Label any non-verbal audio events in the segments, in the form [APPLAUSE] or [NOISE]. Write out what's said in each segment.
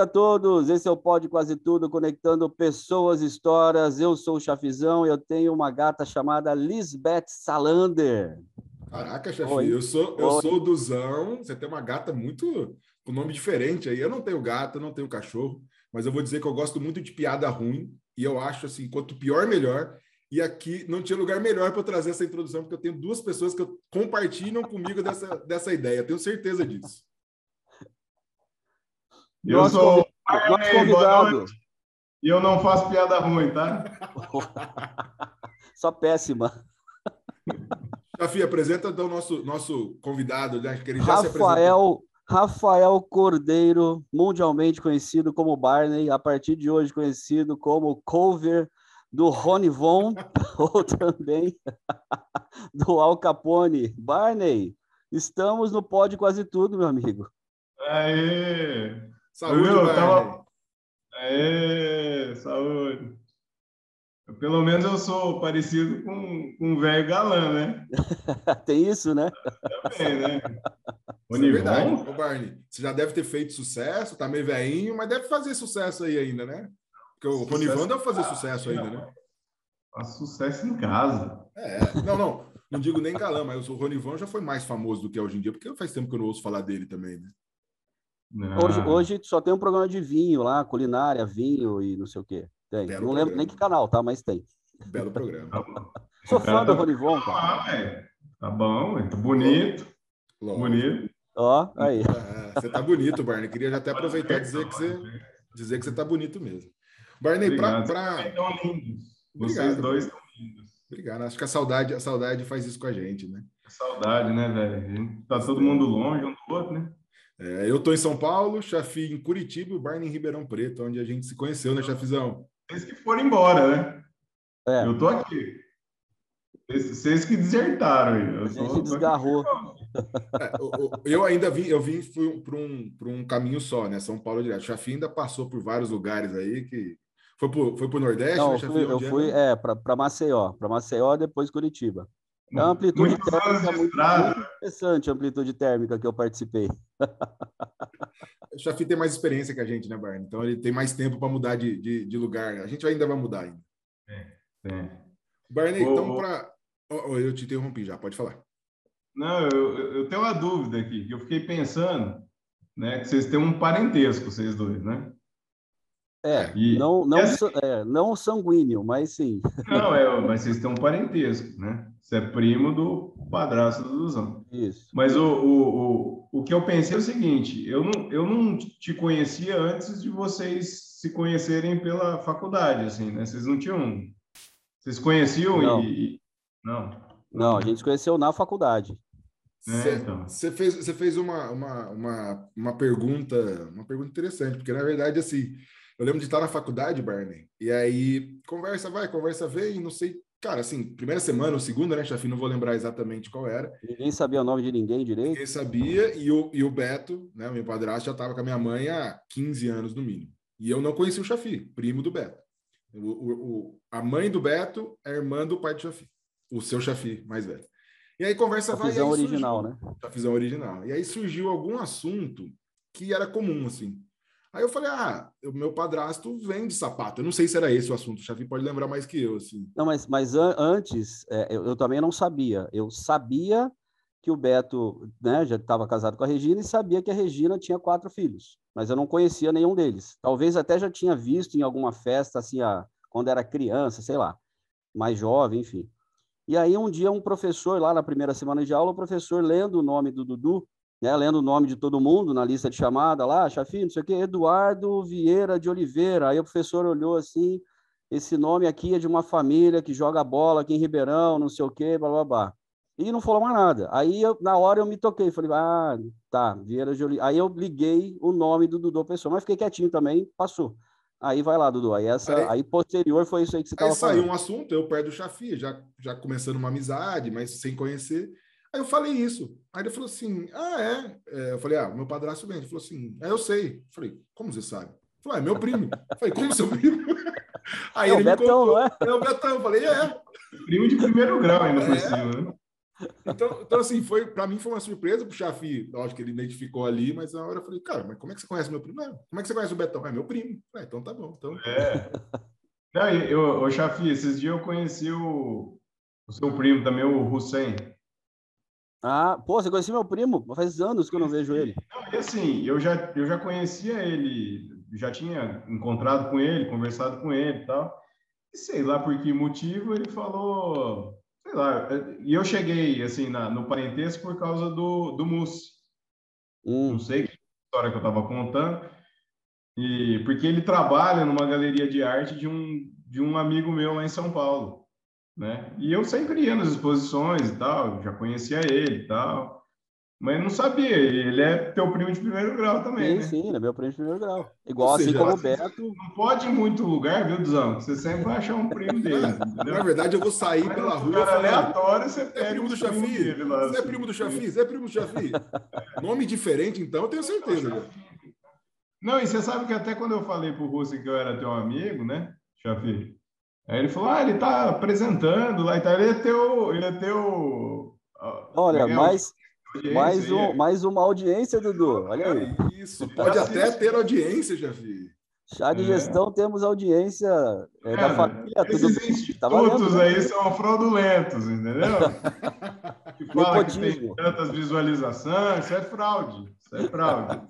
Saúde a todos! Esse é o Pode Quase Tudo, conectando pessoas, histórias. Eu sou o Chafizão e eu tenho uma gata chamada Lisbeth Salander. Caraca, chefe, eu sou eu sou o Duzão. Você tem uma gata muito com nome diferente aí. Eu não tenho gato, não tenho cachorro, mas eu vou dizer que eu gosto muito de piada ruim e eu acho assim, quanto pior melhor. E aqui não tinha lugar melhor para trazer essa introdução, porque eu tenho duas pessoas que compartilham comigo dessa, dessa ideia. Tenho certeza disso. Eu nosso sou nosso convidado. E eu não faço piada ruim, tá? [LAUGHS] Só péssima. Chafi, apresenta então o nosso, nosso convidado, né? Que ele já Rafael, Rafael Cordeiro, mundialmente conhecido como Barney, a partir de hoje conhecido como cover do Rony Von, [LAUGHS] ou também [LAUGHS] do Al Capone. Barney, estamos no Pode Quase Tudo, meu amigo. Aê! Saúde, Meu, tava... Aê, saúde. Pelo menos eu sou parecido com, com um velho galã, né? [LAUGHS] Tem isso, né? Também, né? Isso é verdade. Ô, Barney, você já deve ter feito sucesso, tá meio velhinho, mas deve fazer sucesso aí ainda, né? Porque o Ronivon deve fazer sucesso ainda, né? Faz sucesso em casa. É, não, não. Não digo nem galã, mas o Ronivon já foi mais famoso do que é hoje em dia, porque faz tempo que eu não ouço falar dele também, né? Hoje, hoje só tem um programa de vinho lá, culinária, vinho e não sei o quê. Tem. Belo não lembro nem que canal, tá? Mas tem. Belo programa. [LAUGHS] Sou fã do Ronivon, cara. Ah, tá bom, tá bonito. Logo. Bonito. Ó, aí. É, [LAUGHS] você tá bonito, Barney. Queria até aproveitar e dizer que você, [LAUGHS] dizer que você tá bonito mesmo. Barney, para. Pra... Vocês dois estão lindos. Obrigado. Acho que a saudade, a saudade faz isso com a gente, né? Saudade, né, velho? Tá todo mundo longe um do outro, né? É, eu estou em São Paulo, Chafi em Curitiba e o Barney em Ribeirão Preto, onde a gente se conheceu, né, Chafizão? Vocês que foram embora, né? É. Eu tô aqui. Vocês que desertaram. Eu a gente desgarrou. É, eu ainda vim, eu vim para um, um caminho só, né? São Paulo direto. Chafi ainda passou por vários lugares aí que. Foi para foi o Nordeste? Não, né, eu fui, eu fui é, para Maceió. Para Maceió, depois Curitiba. É uma amplitude Muitos térmica muito, muito, interessante, a amplitude térmica que eu participei. [LAUGHS] O Chafi tem mais experiência que a gente, né, Barney? Então ele tem mais tempo para mudar de, de, de, lugar. A gente ainda vai mudar ainda. É, é. Barney, então para. Oh, eu te interrompi já, pode falar. Não, eu, eu tenho uma dúvida aqui, que eu fiquei pensando, né, que vocês têm um parentesco, vocês dois, né? É, e, não, não, essa... é, não sanguíneo, mas sim. [LAUGHS] Não, é, mas vocês têm um parentesco, né? Você é primo do padrasto do Luzão. Isso. Mas o, o, o, o que eu pensei é o seguinte: eu não, eu não te conhecia antes de vocês se conhecerem pela faculdade, assim, né? Vocês não tinham. Vocês conheciam não. e. Não. Não, a gente se conheceu na faculdade. Você é, então. fez, você fez uma, uma, uma, uma pergunta, uma pergunta interessante, porque na verdade, assim, eu lembro de estar na faculdade, Barney, e aí conversa vai, conversa vem, não sei. Cara, assim, primeira semana ou segunda, né, chefe? Não vou lembrar exatamente qual era. Ninguém sabia o nome de ninguém direito. Ninguém sabia, e o, e o Beto, né, meu padrasto, já estava com a minha mãe há 15 anos no mínimo. E eu não conhecia o Chafi, primo do Beto. O, o, o, a mãe do Beto é irmã do pai do Chafi, o seu Chafi mais velho. E aí conversa vai. Chafizão original, surgiu, né? Chafizão original. E aí surgiu algum assunto que era comum, assim. Aí eu falei, ah, o meu padrasto vende sapato. Eu não sei se era esse o assunto, o Chafi pode lembrar mais que eu, assim. Não, mas, mas an antes, é, eu, eu, também não sabia. Eu sabia que o Beto né, já estava casado com a Regina e sabia que a Regina tinha quatro filhos, mas eu não conhecia nenhum deles. Talvez até já tinha visto em alguma festa, assim, a, quando era criança, sei lá, mais jovem, enfim. E aí um dia um professor, lá na primeira semana de aula, o professor lendo o nome do Dudu, né, lendo o nome de todo mundo na lista de chamada lá, Chafi, não sei o quê, Eduardo Vieira de Oliveira. Aí o professor olhou assim, esse nome aqui é de uma família que joga bola aqui em Ribeirão, não sei o quê, blá, blá, blá. E não falou mais nada. Aí, eu, na hora, eu me toquei. Falei, ah, tá, Vieira de Oliveira. Aí eu liguei o nome do Dudu Pessoa, mas fiquei quietinho também, passou. Aí vai lá, Dudu. Aí, essa, aí, aí posterior foi isso aí que você estava falando. Aí saiu um assunto, eu perto do Chafi, já, já começando uma amizade, mas sem conhecer. Aí eu falei isso. Aí ele falou assim: Ah, é? é eu falei: Ah, meu padrasto vem. Ele falou assim: É, eu sei. Eu falei: Como você sabe? Ele falou: É meu primo. Eu falei: Como seu primo? [LAUGHS] Aí é ele o Betão, não é? É o Betão. Eu falei: É. Primo de primeiro grau ainda por é. cima, né? Então, então assim, foi para mim foi uma surpresa pro Chafi, lógico que ele identificou ali, mas na hora eu falei, cara, mas como é que você conhece meu primo? Não, como é que você conhece o Betão? É meu primo. Ah, então tá bom. Então... É. Não, eu, eu, Chafi, esses dias eu conheci o, o seu primo também, o Hussein. Ah, pô, você conhecia meu primo? Faz anos que eu não vejo ele. Não, e assim, eu já, eu já conhecia ele, já tinha encontrado com ele, conversado com ele e tal. E sei lá por que motivo ele falou, sei lá. E eu cheguei, assim, na, no parentesco por causa do, do Mussi. Hum. Não sei que história que eu estava contando. E, porque ele trabalha numa galeria de arte de um, de um amigo meu lá em São Paulo né? E eu sempre ia nas exposições e tal, já conhecia ele e tal, mas não sabia, ele é teu primo de primeiro grau também, sim, né? Sim, ele é meu primo de primeiro grau. Igual assim como o Beto. Não pode ir em muito lugar, viu, Duzão? Você sempre vai achar um primo dele. [LAUGHS] Entendeu? Na verdade, eu vou sair mas pela rua. Cara aleatório, você é primo do Chafi? Você é primo do Chafi? Você é primo do Chafi? Nome diferente, então, eu tenho certeza. Não, e você sabe que até quando eu falei pro Russo que eu era teu amigo, né, Chafi? Aí ele falou, ah, ele está apresentando lá e tal. Ele é teu. Ele é teu Olha, é mais, mais, um, mais uma audiência, Dudu. Olha aí. Isso, pode até ter audiência, já vi. Chá de é. gestão, temos audiência é, da família. Esses tudo, institutos tá valendo, né? aí são fraudulentos, entendeu? [LAUGHS] que fala que tem tantas visualizações, isso é fraude. Isso é fraude.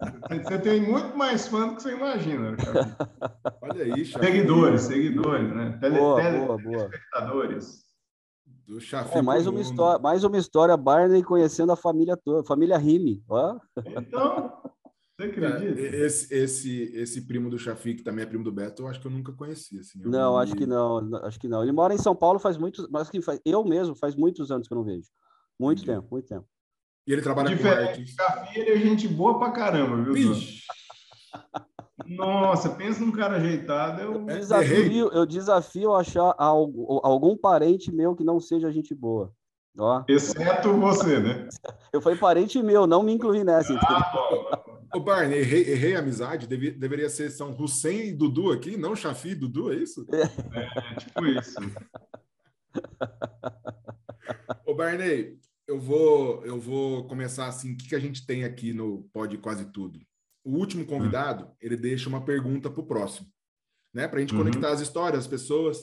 Você tem muito mais fã do que você imagina. Cara. Olha aí, Seguidores, seguidores, né? Tele, boa, tele, boa, boa. Espectadores. Do é, mais uma história, mais uma história Barney conhecendo a família toda, família Rime. Ó. Então, você acredita? É, esse, esse, esse primo do Chafi, que também é primo do Beto, eu acho que eu nunca conheci. Assim, não, acho que não, acho que não. Ele mora em São Paulo faz muitos, mas que faz, eu mesmo faz muitos anos que eu não vejo. Muito Entendi. tempo, muito tempo. E ele trabalha Diferente com arte. Chafi, ele é gente boa pra caramba, viu? Bicho. Nossa, pensa num cara ajeitado. Eu, eu desafio, eu desafio achar algum parente meu que não seja gente boa. Ó. Exceto você, né? [LAUGHS] Eu fui parente meu, não me incluí nessa. Ah, Ô, Barney, errei, errei a amizade. Deve, deveria ser São Hussein e Dudu aqui, não Chafi e Dudu, é isso? É, é tipo isso. [LAUGHS] Ô, Barney, eu vou, eu vou começar assim. O que, que a gente tem aqui no Pode Quase Tudo? O último convidado, hum. ele deixa uma pergunta para o próximo, né? Para a gente uhum. conectar as histórias, as pessoas.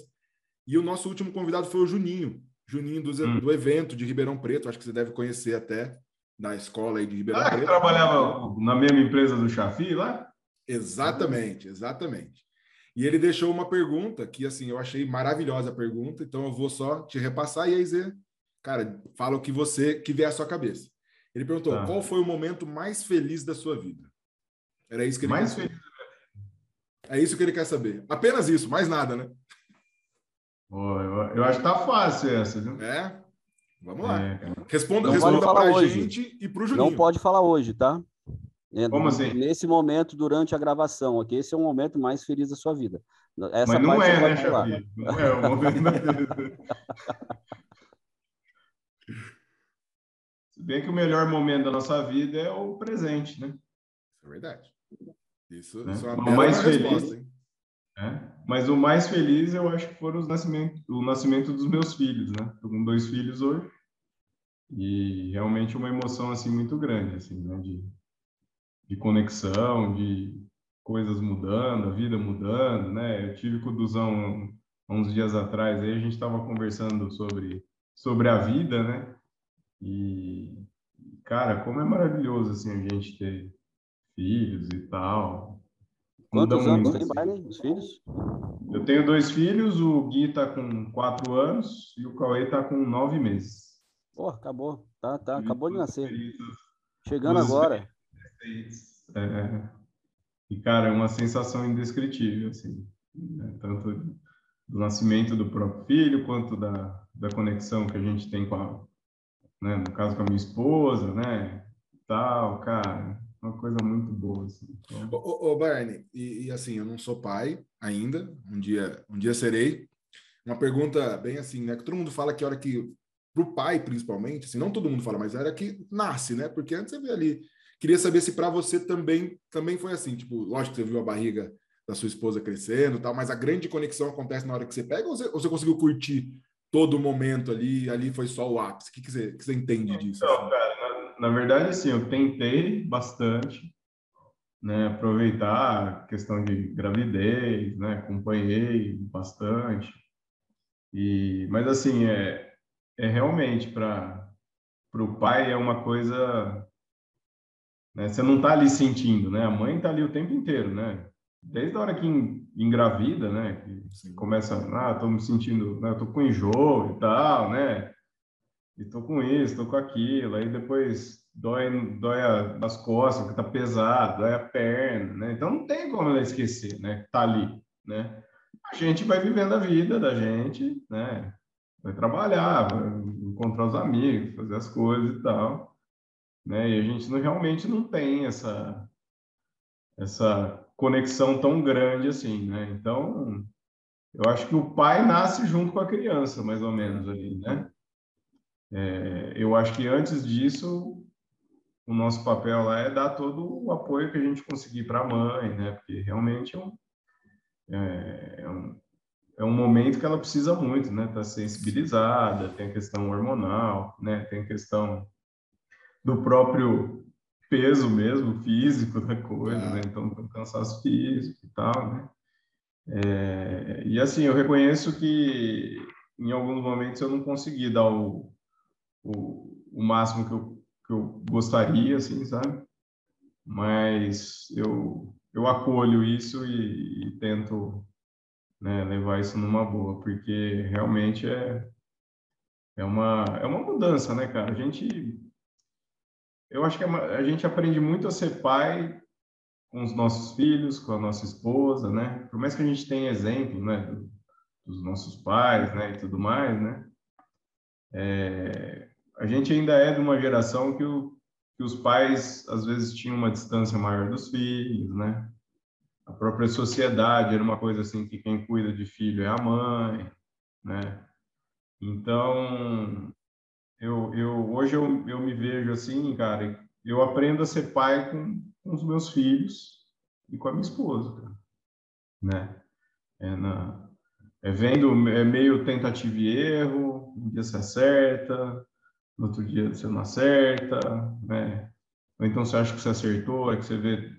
E o nosso último convidado foi o Juninho. Juninho do, hum. do evento de Ribeirão Preto, acho que você deve conhecer até da escola aí de Ribeirão ah, Preto. que trabalhava na mesma empresa do Chafi lá? Exatamente, exatamente. E ele deixou uma pergunta que, assim, eu achei maravilhosa a pergunta, então eu vou só te repassar e aí você, cara, fala o que você, que vier à sua cabeça. Ele perguntou, tá. qual foi o momento mais feliz da sua vida? Era isso que ele Mais feliz. É isso que ele quer saber. Apenas isso, mais nada, né? Oh, eu, eu, acho que tá fácil essa, viu? É? Vamos lá. É, responda responda para a gente e para o Juninho. Não pode falar hoje, tá? É, Como assim? Nesse momento, durante a gravação, ok? Esse é o momento mais feliz da sua vida. Essa Mas não é, né, Chafi? Não é o momento mais feliz. [LAUGHS] Se bem que o melhor momento da nossa vida é o presente, né? Isso é verdade. Isso, né? isso é uma o mais resposta, feliz, é? Mas o mais feliz eu acho que foram os nascimento, o nascimento dos meus filhos, né? Estou com dois filhos hoje e realmente uma emoção assim muito grande, assim, né? De, de conexão, de coisas mudando, a vida mudando, né? Eu tive com o Duzão uns dias atrás, aí a gente estava conversando sobre sobre a vida, né? E cara, como é maravilhoso assim a gente ter filhos e tal. Quantos anos tem, Barney, os filhos? Eu tenho dois filhos, o Gui tá com quatro anos e o Cauê tá com nove meses. Pô, acabou. Tá, tá, acabou de nascer. Chegando agora. É, e, cara, é uma sensação indescritível, assim. Né? Tanto do nascimento do próprio filho, quanto da, da conexão que a gente tem com a, né, no caso com a minha esposa, né, tal, cara, uma coisa muito boa. Assim. Então... Ô, ô, Barney, e, e, assim, eu não sou pai ainda, um dia, um dia serei. Uma pergunta bem assim, né? Que todo mundo fala que a hora que, para o pai principalmente, assim, não todo mundo fala, mas era que nasce, né? Porque antes você vê ali. Queria saber se para você também, também foi assim, tipo, lógico que você viu a barriga da sua esposa crescendo tal, mas a grande conexão acontece na hora que você pega ou você, ou você conseguiu curtir todo momento ali, ali foi só o ápice? O que, que, você, que você entende disso? Então, assim? cara, na, na verdade, sim, eu tentei bastante, né, aproveitar a questão de gravidez, né, acompanhei bastante. E, mas assim, é, é realmente para o pai é uma coisa, né, você não está ali sentindo, né? A mãe está ali o tempo inteiro, né? Desde a hora que engravida, né? Que começa, ah, estou me sentindo, né, tô com enjoo e tal, né? E tô com isso, tô com aquilo, aí depois dói, dói as costas, porque tá pesado, dói a perna, né? Então não tem como ela esquecer, né? Tá ali, né? A gente vai vivendo a vida da gente, né? Vai trabalhar, vai encontrar os amigos, fazer as coisas e tal, né? E a gente não, realmente não tem essa essa conexão tão grande assim, né? Então, eu acho que o pai nasce junto com a criança, mais ou menos ali, né? É, eu acho que antes disso o nosso papel lá é dar todo o apoio que a gente conseguir para a mãe, né? Porque realmente é um, é, é, um, é um momento que ela precisa muito, né? Tá sensibilizada, tem a questão hormonal, né? Tem a questão do próprio peso mesmo, físico da coisa, né? Então, tem um cansaço físico e tal, né? É, e assim, eu reconheço que em alguns momentos eu não consegui dar o, o, o máximo que eu que eu gostaria, assim, sabe? Mas eu, eu acolho isso e, e tento né, levar isso numa boa, porque realmente é, é, uma, é uma mudança, né, cara? A gente. Eu acho que é a gente aprende muito a ser pai com os nossos filhos, com a nossa esposa, né? Por mais que a gente tenha exemplo, né, dos nossos pais, né, e tudo mais, né? É, a gente ainda é de uma geração que, o, que os pais às vezes tinham uma distância maior dos filhos, né? A própria sociedade era uma coisa assim que quem cuida de filho é a mãe, né? Então, eu, eu hoje eu, eu me vejo assim, cara, eu aprendo a ser pai com, com os meus filhos e com a minha esposa, cara, né? É, na, é vendo, é meio tentativa e erro, um dia se acerta, no outro dia você não acerta, né? Ou então você acha que você acertou, é que você vê,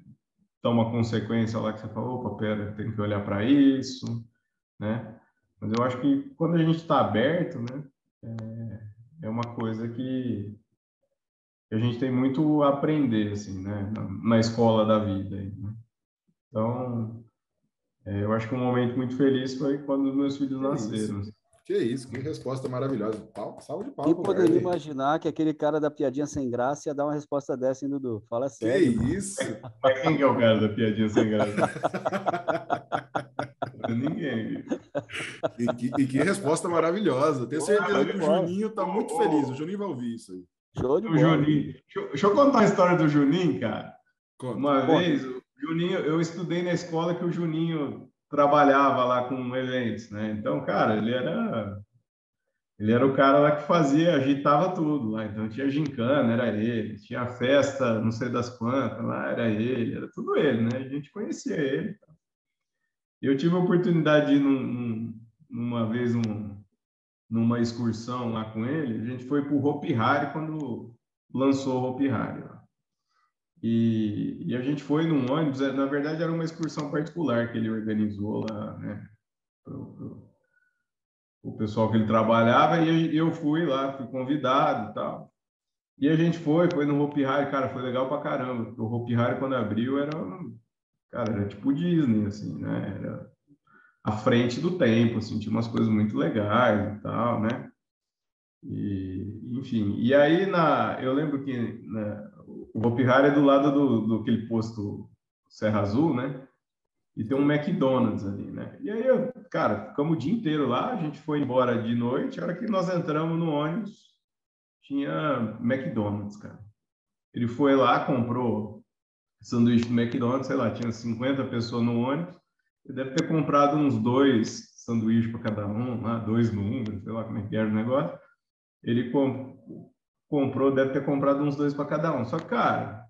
dá uma consequência lá que você fala, opa, pera, tem que olhar para isso, né? Mas eu acho que quando a gente está aberto, né, é, é, uma coisa que, que, a gente tem muito a aprender, assim, né, na, na escola da vida. Né? Então, é, eu acho que um momento muito feliz foi quando meus filhos nasceram. Assim. Que isso, que resposta maravilhosa. Pau, salve de palmas. Quem poderia cara, imaginar que aquele cara da piadinha sem graça ia dar uma resposta dessa, hein, Dudu? Fala sério. Que isso? Mas quem que é o cara da piadinha sem graça? [LAUGHS] Ninguém. [LAUGHS] E que, e que, resposta maravilhosa. Tenho certeza que o Juninho está muito feliz. O Juninho vai ouvir isso aí. Show de bola. Juninho. Deixa, deixa, eu contar a história do Juninho, cara. Conta. Uma Conta. vez, o Juninho, eu estudei na escola que o Juninho trabalhava lá com eventos, né? Então, cara, ele era ele era o cara lá que fazia, agitava tudo lá. Então tinha gincana, era ele. Tinha festa, não sei das quantas, lá era ele. Era tudo ele, né? A gente conhecia ele. Eu tive a oportunidade de ir num, num, numa vez um, numa excursão lá com ele. A gente foi para o Hopi Hari quando lançou o Hopi Hari. E, e, a gente foi num ônibus, é, na verdade era uma excursão particular que ele organizou lá, né? Pro, pro, o pessoal que ele trabalhava e eu fui lá, fui convidado e tal. E a gente foi, foi no Hopi Hari, cara, foi legal pra caramba, o Hopi Hari quando abriu era, cara, era tipo Disney, assim, né? Era à frente do tempo, assim, tinha umas coisas muito legais e tal, né? E, enfim, e aí na, eu lembro que né, o Hopi Hari é do lado do, do aquele posto Serra Azul, né? E tem um McDonald's ali, né? E aí, cara, ficamos o dia inteiro lá, a gente foi embora de noite, a hora que nós entramos no ônibus, tinha McDonald's, cara. Ele foi lá, comprou sanduíche do McDonald's, sei lá, tinha 50 pessoas no ônibus, ele deve ter comprado uns dois sanduíches para cada um, lá, dois números, sei lá como é que era o negócio. Ele comp comprou, deve ter comprado uns dois para cada um. Só que, cara,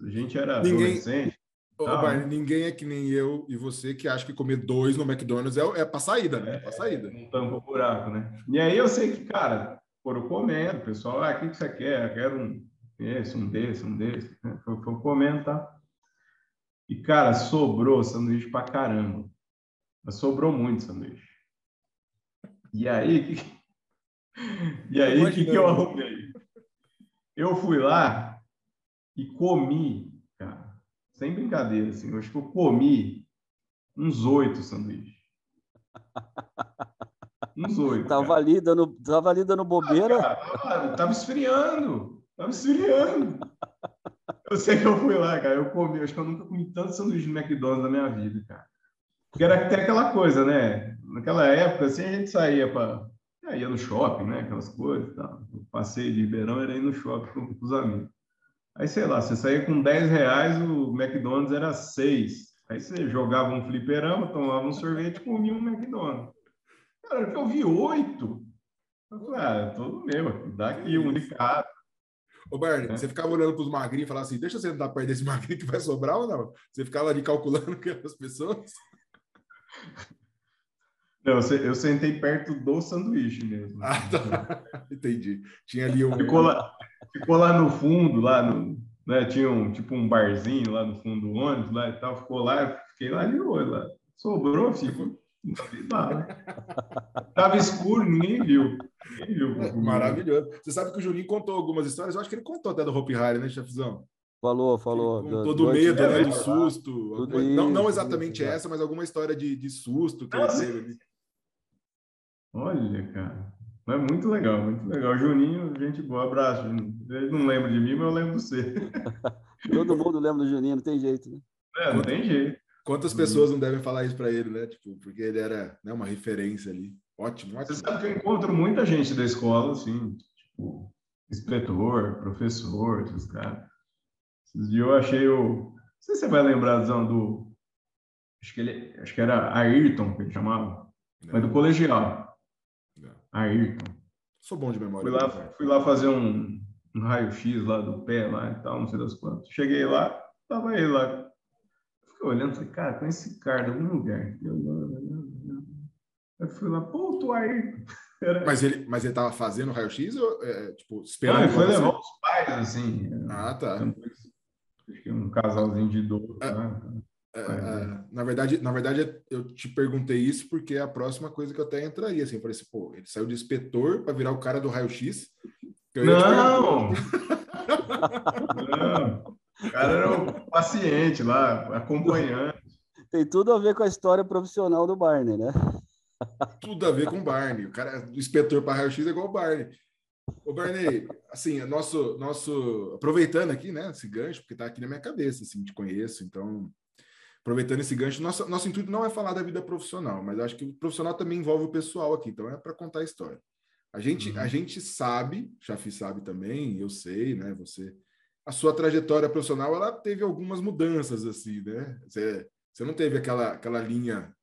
a gente era Ninguém... adolescente, Ô, Barney, ninguém é que nem eu e você que acha que comer dois no McDonald's é, é pra saída, né? É pra saída. Não tampa o buraco, né? E aí eu sei que, cara, foram comendo, o pessoal, ah, o que, que você quer? Eu quero um esse, um desse, um desse. Foi, foi comendo, tá? E, cara, sobrou sanduíche pra caramba. Mas sobrou muito sanduíche. E aí, [LAUGHS] e aí, o que, que eu arrumei? Eu fui lá e comi, cara, sem brincadeira, assim, eu acho que eu comi uns oito sanduíches. Uns oito. Tava ali, dando, tava ali dando bobeira. Ah, cara. Tava esfriando. Eu sei que eu fui lá, cara. Eu comi, acho que eu nunca comi tanto sanduíche no McDonald's na minha vida, cara. Porque era até aquela coisa, né? Naquela época, assim, a gente saía para. ia no shopping, né? Aquelas coisas. Tá? O passeio de Ribeirão era ir no shopping com, com os amigos. Aí, sei lá, você saía com 10 reais, o McDonald's era 6. Aí você jogava um fliperama, tomava um sorvete e comia um McDonald's. Cara, eu vi oito. Eu falei, ah, todo meu, dá aqui um de cada. Ô, Barney, é. você ficava olhando para os magrinhos e falava assim: deixa eu sentar perto desse magrinho que vai sobrar ou não? Você ficava ali calculando [LAUGHS] aquelas pessoas? Não, eu sentei perto do sanduíche mesmo. Ah, tá. [LAUGHS] Entendi. Tinha ali um. Ficou lá, ficou lá no fundo, lá no. Né, tinha um tipo um barzinho lá no fundo do ônibus lá e tal. Ficou lá, fiquei lá de olho lá. Sobrou, ficou. Tava escuro, ninguém viu. Ninguém viu. Maravilhoso. Você sabe que o Juninho contou algumas histórias, eu acho que ele contou até do Hopi Hari, né, chefzão? Falou, falou. Todo do medo, né? Do susto. Alguma, isso, não, não exatamente isso, essa, mas alguma história de, de susto que Nossa. ele teve ali. Olha, cara. É muito legal, muito legal. Juninho, gente boa. Abraço, Juninho. Ele não lembra de mim, mas eu lembro de você. [LAUGHS] Todo mundo lembra do Juninho, não tem jeito, né? É, não tem jeito. Quantas pessoas não devem falar isso para ele, né? Tipo, porque ele era né, uma referência ali. Ótimo, ótimo. Você sabe que eu encontro muita gente da escola, assim, tipo, inspetor, professor, esses caras. Esses dias eu achei o. Não sei se você vai lembrar do. Acho que, ele, acho que era Ayrton, que ele chamava. Não. Mas do colegial. Não. Ayrton. Sou bom de memória. Fui lá, fui lá fazer um, um raio-x lá do pé lá e tal, não sei das quantas. Cheguei lá, tava ele lá Fiquei olhando, falei, cara, conheci esse cara de algum lugar. Eu fui lá, pô, tu aí. [LAUGHS] Era... Mas ele, mas ele tava fazendo raio-x ou, é, tipo, esperando? Não, ele foi levar os pais, assim. Ah, tá. Que um casalzinho de idoso. É, né? é, é, na verdade, na verdade, eu te perguntei isso porque é a próxima coisa que eu até entraria, assim, eu falei assim, pô, ele saiu de inspetor para virar o cara do raio-x. Não! [LAUGHS] não! O cara era o paciente lá, acompanhante. Tem tudo a ver com a história profissional do Barney, né? Tudo a ver com o Barney. O cara, o inspetor para raio-x é igual o Barney. Ô, Barney, assim, nosso, nosso, aproveitando aqui, né, esse gancho, porque tá aqui na minha cabeça, assim, te conheço, então, aproveitando esse gancho, nosso, nosso intuito não é falar da vida profissional, mas acho que o profissional também envolve o pessoal aqui, então é para contar a história. A gente, uhum. a gente sabe, Chafi sabe também, eu sei, né, você a sua trajetória profissional ela teve algumas mudanças assim, né? Você, você não teve aquela aquela linha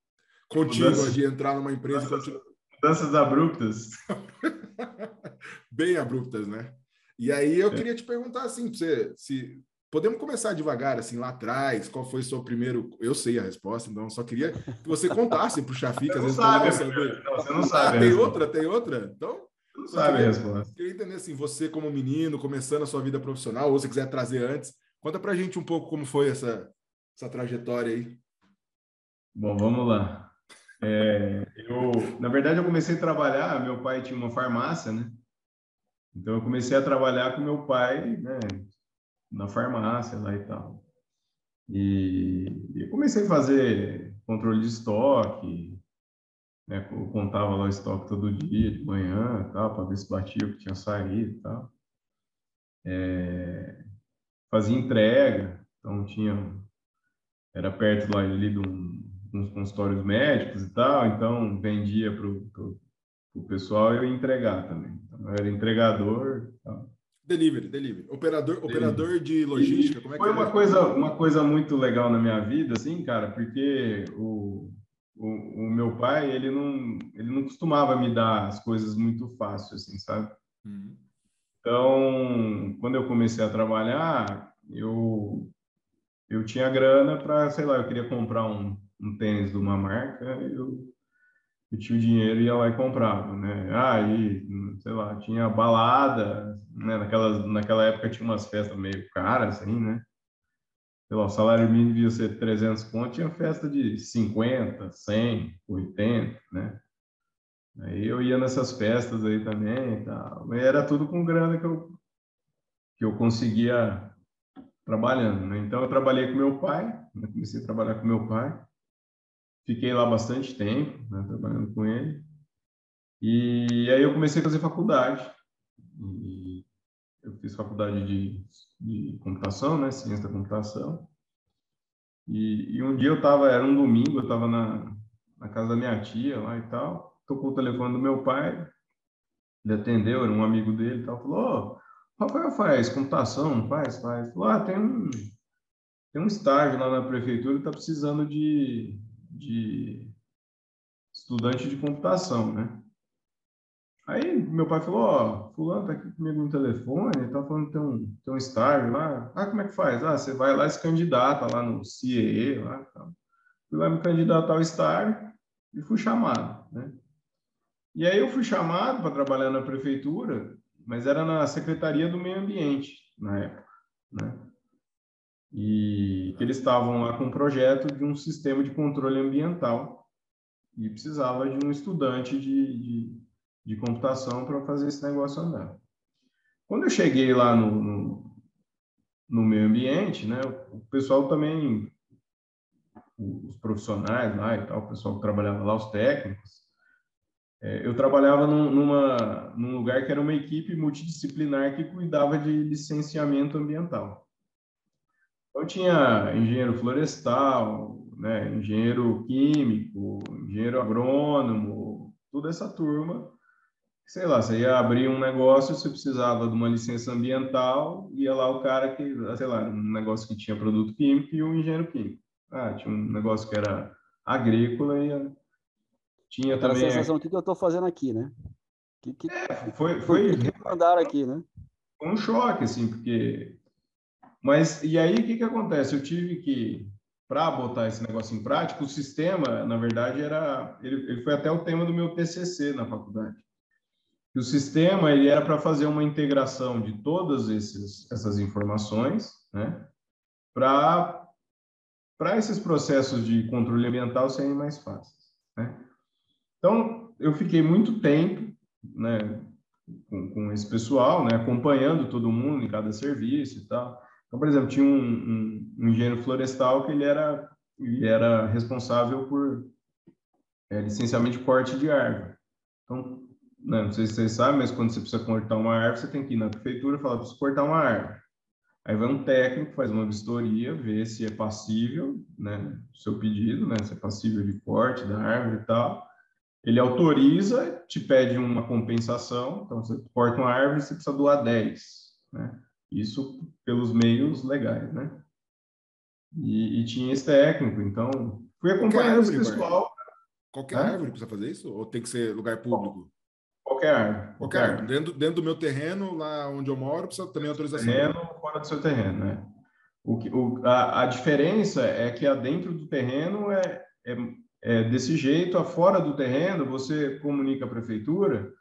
contínua mudanças, de entrar numa empresa mudanças, mudanças abruptas. [LAUGHS] Bem abruptas, né? E aí eu é. queria te perguntar assim, você se podemos começar devagar assim lá atrás, qual foi o seu primeiro, eu sei a resposta, então só queria que você contasse para o Chafi, que às vezes sabe, não. Não, você não sabe. Ah, tem outra, tem outra? Então, não sabe a resposta. Queria entender assim, você como menino, começando a sua vida profissional, ou se quiser trazer antes, conta pra gente um pouco como foi essa, essa trajetória aí. Bom, vamos lá. É, eu, na verdade, eu comecei a trabalhar, meu pai tinha uma farmácia, né? Então eu comecei a trabalhar com meu pai, né, na farmácia lá e tal. E, e comecei a fazer controle de estoque, né? Eu contava lá o estoque todo dia, de manhã, para ver se batia o que tinha saído e tal. É, fazia entrega, então tinha era perto lá ali de um, uns consultórios médicos e tal, então vendia para o pessoal e eu ia entregar também. Então, eu era entregador. Tal. Delivery, delivery. Operador, delivery. operador de logística, como é que Foi uma coisa, uma coisa muito legal na minha vida, assim, cara, porque o, o, o, meu pai, ele não, ele não costumava me dar as coisas muito fácil, assim, sabe? Uhum. Então, quando eu comecei a trabalhar, eu, eu tinha grana para, sei lá, eu queria comprar um, um tênis de uma marca, eu, eu tinha o dinheiro e ia lá e comprava, né? Aí, ah, sei lá, tinha balada, né? Naquela, naquela época tinha umas festas meio caras, assim, né? Sei lá, o salário mínimo devia ser 300 pontos, tinha festa de 50, 100, 80, né? Aí eu ia nessas festas aí também e tal. Era tudo com grana que eu, que eu conseguia trabalhando, né? Então eu trabalhei com meu pai, né? comecei a trabalhar com meu pai. Fiquei lá bastante tempo, né? trabalhando com ele. E aí eu comecei a fazer faculdade. E fiz faculdade de, de computação, né? Ciência da computação. E, e um dia eu estava, era um domingo, eu estava na, na casa da minha tia lá e tal tocou o telefone do meu pai, ele atendeu, era um amigo dele e tal, falou, oh, Rafael faz computação, faz? Faz. Falou, ah, tem um, tem um estágio lá na prefeitura, está precisando de, de estudante de computação, né? Aí meu pai falou, ó, fulano tá aqui comigo no telefone, tá falando que tem um, tem um estágio lá. Ah, como é que faz? Ah, você vai lá e se candidata lá no CIE, lá. Fui lá me candidatar ao estágio e fui chamado, né? E aí eu fui chamado para trabalhar na prefeitura, mas era na Secretaria do Meio Ambiente, na época, né? E eles estavam lá com um projeto de um sistema de controle ambiental e precisava de um estudante de, de, de computação para fazer esse negócio andar. Quando eu cheguei lá no, no, no meio ambiente, né, o pessoal também, os profissionais lá e tal, o pessoal que trabalhava lá, os técnicos, é, eu trabalhava num, numa, num lugar que era uma equipe multidisciplinar que cuidava de licenciamento ambiental. Então, tinha engenheiro florestal, né, engenheiro químico, engenheiro agrônomo, toda essa turma. Sei lá, você ia abrir um negócio, você precisava de uma licença ambiental, ia lá o cara que, sei lá, um negócio que tinha produto químico e um engenheiro químico. Ah, tinha um negócio que era agrícola e tinha Aquela também. sensação, o que, que eu estou fazendo aqui, né? Que, que... É, foi, foi. Que mandaram aqui, né? Foi um choque, assim, porque. Mas, e aí, o que, que acontece? Eu tive que, para botar esse negócio em prática, o sistema, na verdade, era. Ele, ele foi até o tema do meu TCC na faculdade. O sistema ele era para fazer uma integração de todas esses, essas informações, né? Para para esses processos de controle ambiental serem mais fáceis, né? Então, eu fiquei muito tempo né, com, com, esse pessoal, né, acompanhando todo mundo em cada serviço e tal. Então, por exemplo, tinha um, um, um engenheiro florestal que ele era, ele era responsável por é, licenciamento de corte de árvore. Então, né, não sei se vocês sabem, mas quando você precisa cortar uma árvore, você tem que ir na prefeitura e falar, preciso cortar uma árvore. Aí vai um técnico, faz uma vistoria, vê se é passível, né, o seu pedido, né, se é passível de corte da árvore e tal ele autoriza, te pede uma compensação, então você corta uma árvore, você precisa doar 10, né? Isso pelos meios legais, né? E, e tinha esse técnico, então fui acompanhando esse pessoal. Qualquer árvore precisa fazer isso? Ou tem que ser lugar público? Qualquer árvore. Qualquer árvore. Dentro, dentro do meu terreno, lá onde eu moro, precisa também autorização. Terreno fora do seu terreno, né? O que, o, a, a diferença é que a dentro do terreno é, é é, desse jeito, fora do terreno, você comunica a prefeitura,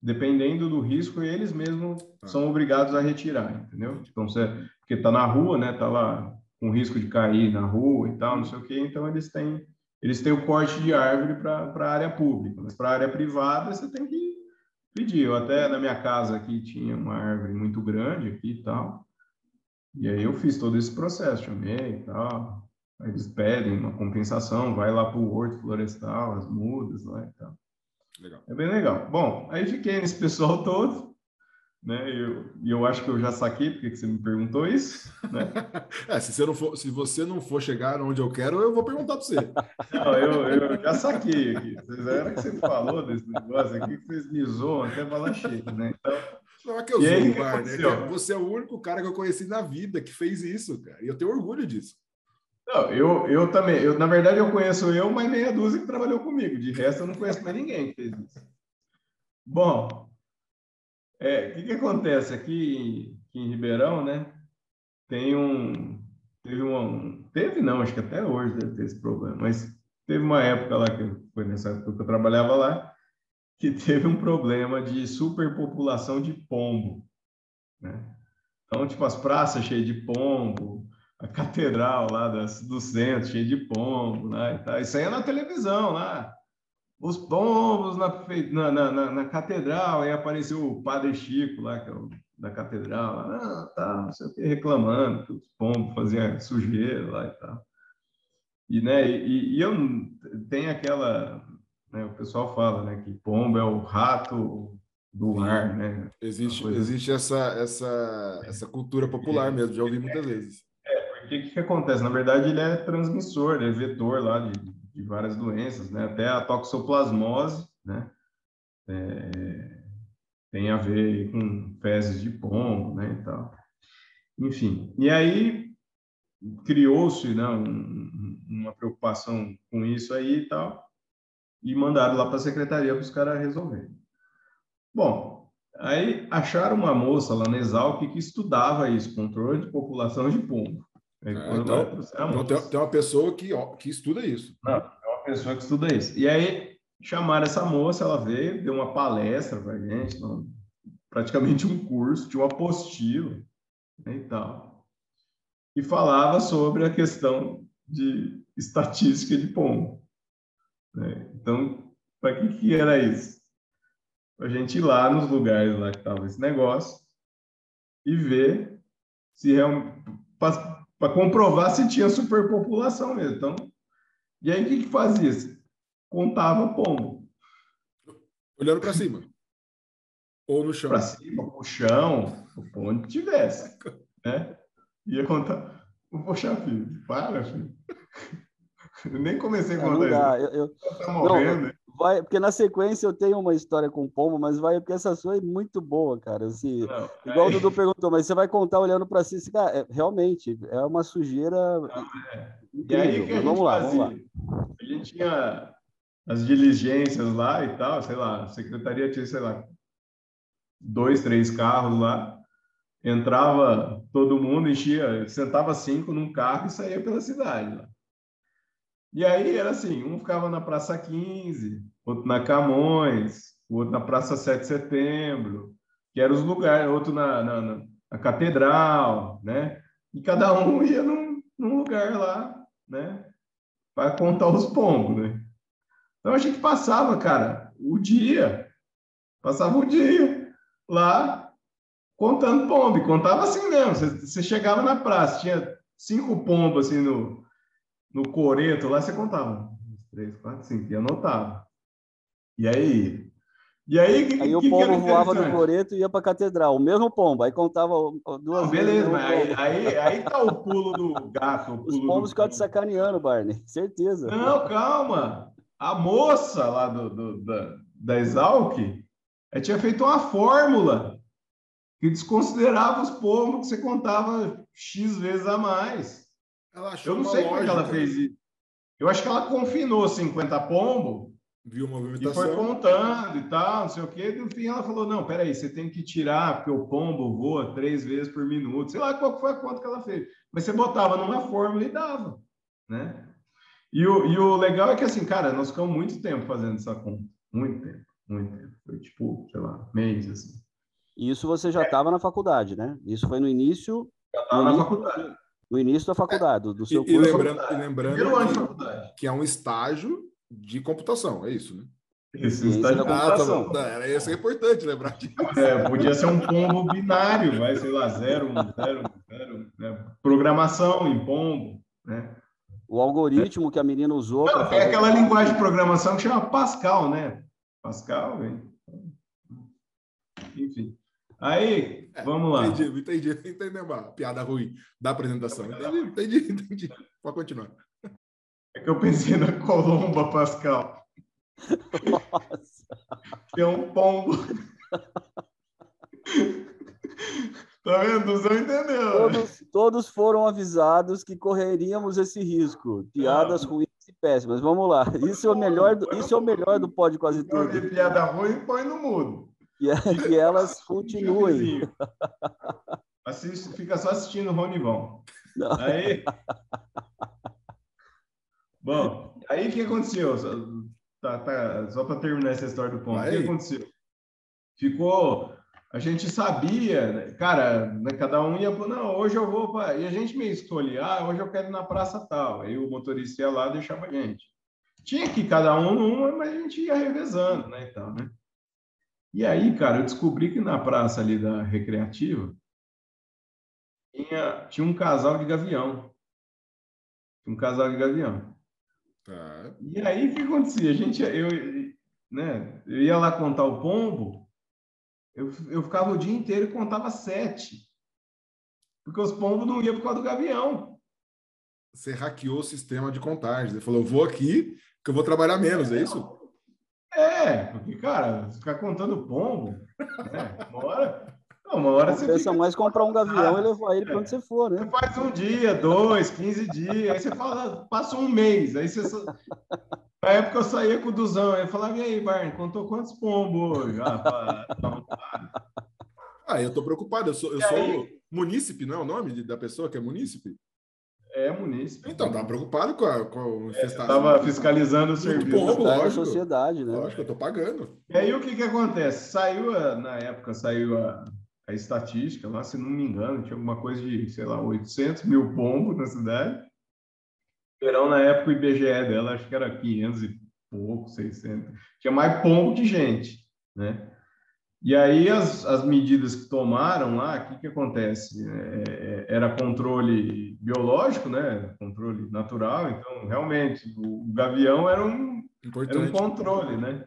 dependendo do risco, eles mesmos tá. são obrigados a retirar, entendeu? Então, você, porque está na rua, né? Está lá com risco de cair na rua e tal, não sei o quê, então eles têm eles têm o corte de árvore para a área pública, mas para a área privada você tem que pedir. Eu até na minha casa aqui tinha uma árvore muito grande aqui e tal, e aí eu fiz todo esse processo, chamei e tal, eles pedem uma compensação, vai lá para o horto florestal, as mudas lá e tal. Legal. É bem legal. Bom, aí fiquei nesse pessoal [LAUGHS] todo, né? E eu, eu acho que eu já saquei porque que você me perguntou isso, né? [LAUGHS] é, se você não for, se você não for chegar onde eu quero, eu vou perguntar para você. [LAUGHS] Não, eu, eu já saquei aqui. Era que você falou desse negócio aqui que vocês me zoam até falar cheio, né? Então, não é que eu sou, aí, né? Você é o único cara que eu conheci na vida que fez isso, cara. E eu tenho orgulho disso. Não, eu, eu também. Eu, na verdade, eu conheço eu, mas meia dúzia que trabalhou comigo. De resto, eu não conheço mais ninguém que fez isso. Bom, é, o que, que acontece aqui em, Ribeirão, né? Tem um, teve uma. Teve não, acho que até hoje deve ter esse problema, mas teve uma época lá, que foi nessa época que eu trabalhava lá, que [LAUGHS] teve um problema de superpopulação de pombo. Né? Então, tipo, as praças cheias de pombo, a catedral lá das, do centro cheia de pombo, né? Isso aí é na televisão lá. Os pombos na, na, na, na catedral, aí apareceu o padre Chico lá, que é o da catedral, ah, tá, não sei o que, reclamando que os pombos faziam sujeira lá e tal. E, né, e, e eu tenho aquela, né, o pessoal fala, né, que pombo é o rato do ar, né? Existe, existe essa, essa, essa cultura popular mesmo, já ouvi muitas vezes. O que, que acontece? Na verdade, ele é transmissor, ele é vetor lá de, de várias doenças, né? Até a toxoplasmose, né? É, tem a ver com fezes de pombo, né, e tal. Enfim, e aí criou-se né, um, uma preocupação com isso aí e tal, e mandaram lá para a secretaria para os caras resolverem. Bom, aí acharam uma moça lá na Exalc que estudava isso, controle de população de pombo. É, então, então tem, tem, uma pessoa que, ó, que estuda isso. Não, é uma pessoa que estuda isso. E aí chamaram essa moça, ela veio, deu uma palestra para gente, praticamente um curso, tinha uma apostila né, e tal, e falava sobre a questão de estatística de pombo. Né? Então, para que, que era isso? Para a gente ir lá nos lugares lá que estava esse negócio e ver se realmente para comprovar se tinha superpopulação mesmo. Então, e aí o que, que fazia? contava pombo. Olhando para cima. Ou no chão. Para cima, o chão, onde tivesse. Né? Ia contar. Poxa, filho, para, filho. [LAUGHS] Eu nem comecei a contar isso. Eu, eu... Tá morrendo. Não, vai, porque na sequência eu tenho uma história com pombo, mas vai porque essa sua é muito boa, cara. Assim, não, igual aí... o Dudu perguntou, mas você vai contar olhando para si, cara, é, realmente é uma sujeira. Não, é. E aí, que a vamos lá, vamos lá. A gente tinha as diligências lá e tal, sei lá, a secretaria tinha, sei lá, dois, três carros lá, entrava todo mundo, enchia, sentava cinco num carro e saía pela cidade lá. E aí era assim, um ficava na Praça 15, outro na Camões, outro na Praça 7 de Setembro, que eram os lugares, outro na, na, na Catedral, né? E cada um [LAUGHS] ia num, num lugar lá, né? Para contar os pombos, né? Então a gente passava, cara, o dia, passava o dia lá contando pombo, contava assim mesmo. Você, você, chegava na praça, tinha cinco pombos assim no, no coreto lá, você contava. Um, três, quatro, cinco, e anotava. E aí? E aí, que, aí que, o pombo voava no coreto e ia para a catedral, o mesmo pombo, aí contava duas Não, beleza. Beleza, aí, aí, aí tá o pulo do gato. Pulo Os pombos ficam te sacaneando, Barney, [LAUGHS] certeza. Não, calma a moça lá do, do da, da Exalc tinha feito uma fórmula que desconsiderava os pombos que você contava X vezes a mais. Eu não sei como é ela fez isso. Eu acho que ela confinou 50 pombos Viu uma movimentação. E foi contando e tal, não sei o quê. No fim, ela falou: não, peraí, você tem que tirar, porque o pombo voa três vezes por minuto. Sei lá qual foi a conta que ela fez. Mas você botava numa fórmula e dava. Né? E o, e o legal é que, assim, cara, nós ficamos muito tempo fazendo essa conta. Muito tempo, muito tempo. Foi tipo, sei lá, mês, assim. Isso você já estava é. na faculdade, né? Isso foi no início. Já estava na início, faculdade. No início da faculdade, do, do seu e, curso. E lembrando, e lembrando que, que é um estágio de computação, é isso, né? Isso, estágio de computação. Ah, tá era isso é importante lembrar disso. É, podia ser um pombo binário, vai, sei lá, zero, um, zero, zero. Né? Programação em pombo, né? o algoritmo que a menina usou. Não, é aquela linguagem de programação que chama Pascal, né? Pascal, hein? Enfim. Aí, é, vamos lá. Entendi, entendi, [LAUGHS] entendi a piada ruim da apresentação. Entendi, entendi, [LAUGHS] entendi. Pode continuar. É que eu pensei na Colomba Pascal. Nossa. Que é um pombo. Tá vendo? Não entendeu. Todos, todos, foram avisados que correríamos esse risco. Piadas não. ruins e péssimas. Vamos lá. Isso é o melhor do, isso é o melhor do Pode Quase Tudo. Piada ruim, põe no mudo. E, que elas continuem. Assiste, fica só assistindo o Ronivão. Aí. Bom, aí o que aconteceu? Tá, tá, só para terminar essa história do ponto, o que aconteceu? Ficou. A gente sabia, né? cara, né, cada um ia, não, hoje eu vou para. E a gente meio escolhia, ah, hoje eu quero ir na praça tal. Aí o motorista ia lá deixava a gente. Tinha que cada um numa, mas a gente ia revezando, né? Então, né? E aí, cara, eu descobri que na praça ali da recreativa tinha, tinha um casal de gavião. Um casal de gavião. Tá. E aí, o que acontecia? A gente, eu, né, eu ia lá contar o pombo, eu, eu ficava o dia inteiro e contava sete. Porque os pombos não iam por causa do gavião. Você hackeou o sistema de contagem. Você falou, vou aqui, que eu vou trabalhar menos, é, é isso? É, porque, cara, ficar contando pombo, né? Uma hora, não, uma hora você pensa fica... mais comprar um gavião e levar ele para onde você for, né? Você faz um dia, dois, quinze dias, aí você fala, passa um mês, aí você. Na época eu saía com o Duzão, aí eu falava, e aí, Barney, contou quantos pombos hoje? Ah, não, ah, eu tô preocupado, eu sou, eu sou munícipe, não é o nome da pessoa que é munícipe? É munícipe. Então, estava preocupado com a, com a infestação. Estava fiscalizando o serviço. Lógico, sociedade, né? Lógico, eu estou pagando. E aí o que, que acontece? Saiu, a, na época, saiu a, a estatística, lá, se não me engano, tinha alguma coisa de, sei lá, 800 mil pombos na cidade. Verão, na época, o IBGE dela, acho que era 500 e pouco, 600. Tinha mais pombo que gente, né? E aí as, as medidas que tomaram lá, o que, que acontece? É, é, era controle biológico, né? Controle natural. Então, realmente, o, o gavião era um, era um controle, né?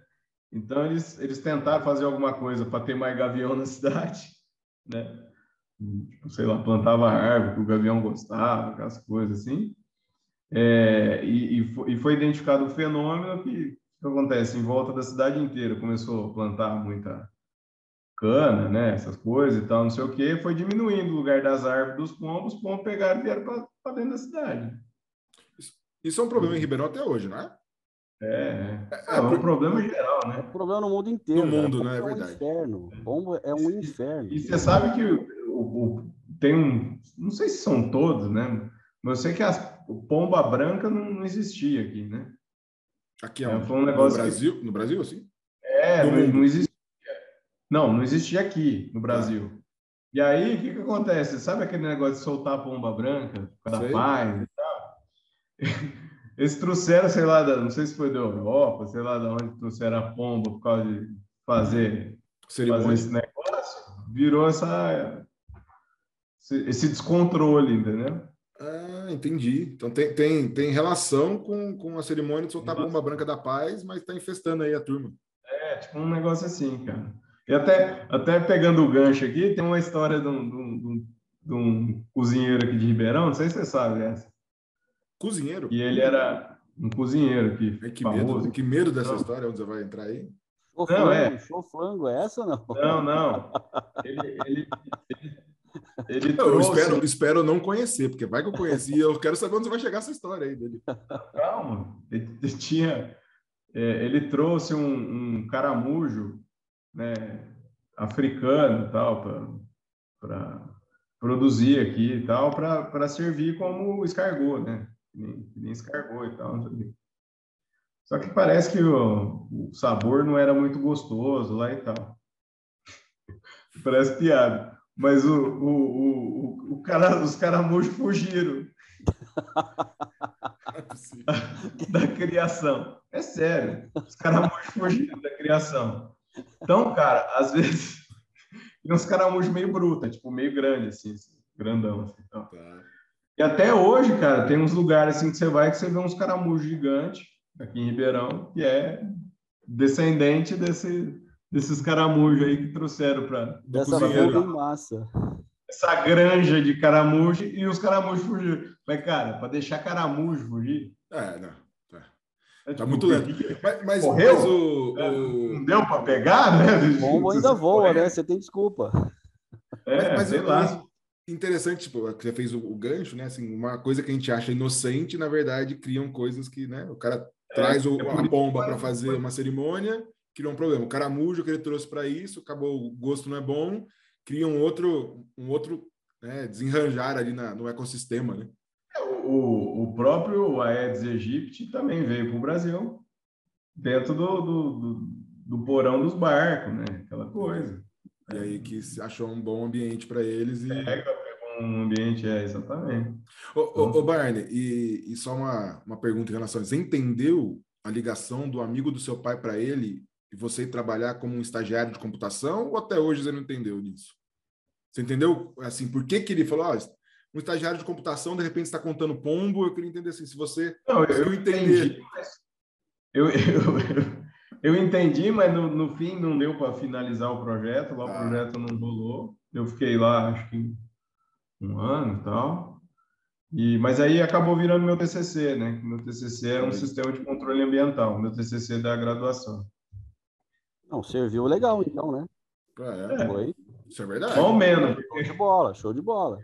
Então eles, eles tentaram fazer alguma coisa para ter mais gavião na [LAUGHS] cidade, né? Tipo, sei lá, plantava árvore que o gavião gostava, aquelas coisas assim. É, e, e, foi, e, foi, identificado o fenômeno que, que acontece em volta da cidade inteira. Começou a plantar muita cana, né, essas coisas e tal, não sei o que, foi diminuindo o lugar das árvores dos pombos, os pombos pegaram e vieram para dentro da cidade. Isso é um problema em Ribeirão até hoje, não é? É, é, é, é um problema geral, né? É um problema no mundo inteiro. No mundo, né? É, é verdade. Um inferno. Pombo é um inferno. E você sabe que o, o, tem um, não sei se são todos, né? Mas eu sei que as, o pomba branca não, não existia aqui, né? Aqui é, um, negócio no Brasil, que... no Brasil, assim? É, não, não existia não, não existia aqui no Brasil. E aí, o que, que acontece? Sabe aquele negócio de soltar a pomba branca para paz e tal? [LAUGHS] Eles trouxeram, sei lá, da, não sei se foi da Europa, sei lá de onde trouxeram a pomba por causa de fazer, fazer esse negócio, virou essa, esse descontrole, entendeu? Ah, entendi. Então tem, tem, tem relação com, com a cerimônia de soltar a bomba branca da paz, mas está infestando aí a turma. É, tipo um negócio assim, cara. E até, até pegando o gancho aqui, tem uma história de um, de, um, de um, cozinheiro aqui de Ribeirão, não sei se você sabe essa. Cozinheiro? E ele era um cozinheiro aqui. É que, medo, que medo dessa não. história, onde você vai entrar aí? Show não, é. Show flango, é essa não? Não, não. [LAUGHS] Ele, ele, ele, ele eu espero, espero não conhecer, porque vai que eu conheci eu quero saber onde vai chegar essa história aí dele. Calma, ele, tinha. É, ele trouxe um, um caramujo né, africano tal para produzir aqui e tal para servir como escargot, né? Nem, nem escargot e tal. Só que parece que o, o, sabor não era muito gostoso lá e tal. [LAUGHS] parece piada. Mas o, o, o, o cara, os caramujos fugiram. [LAUGHS] [LAUGHS] da criação. É sério. Os caramujos fugiram da criação. Então, cara, às vezes [LAUGHS] tem uns caramujos meio bruta, tipo, meio grande, assim, assim grandão, assim. Então. Tá. E até hoje, cara, tem uns lugares assim que você vai que você vê uns caramujos gigantes aqui em Ribeirão, que é descendente desse, desses caramujos aí que trouxeram para dessa cozinheiro. massa. Essa granja de caramujo e os caramujos fugiram. Mas, cara, para deixar caramujo fugir. É, não. É, tá tipo, muito lento. Mas, mas, Correu? Mas o, é, o... Não deu para pegar, né? O bombo ainda voa, né? Você tem desculpa. É, mas, mas lá. interessante, tipo, você fez o, o, gancho, né? Assim, uma coisa que a gente acha inocente, na verdade, criam coisas que, né? O cara é, traz o, é a bomba para fazer uma cerimônia, cria um problema. O caramujo que ele trouxe para isso, acabou, o gosto não é bom, cria um outro, um outro né, desenranjar ali na, no ecossistema, né? É, o, o próprio Aedes aegypti também veio para o Brasil dentro do, do, do, do, porão dos barcos, né? Aquela coisa. E aí que achou um bom ambiente para eles e... Pega, um ambiente, é, exatamente. Ô, ô, ô Barney, e, e só uma, uma pergunta em relação a Você entendeu a ligação do amigo do seu pai para ele e você ir trabalhar como um estagiário de computação ou até hoje você não entendeu nisso? Você entendeu, assim, por que que ele falou, ah, um estagiário de computação de repente está contando pombo, eu queria entender assim, se você não, eu entender. eu, eu, [LAUGHS] eu entendi, mas no, no fim não deu para finalizar o projeto, lá o ah. projeto não rolou. Eu fiquei lá, acho que um ano e tal. E, mas aí acabou virando meu TCC, né? Meu TCC era um sistema de controle ambiental, meu TCC da graduação. Não, serviu legal então, né? É, é. Foi. Isso é verdade. Bom menos. Show de bola, show de bola.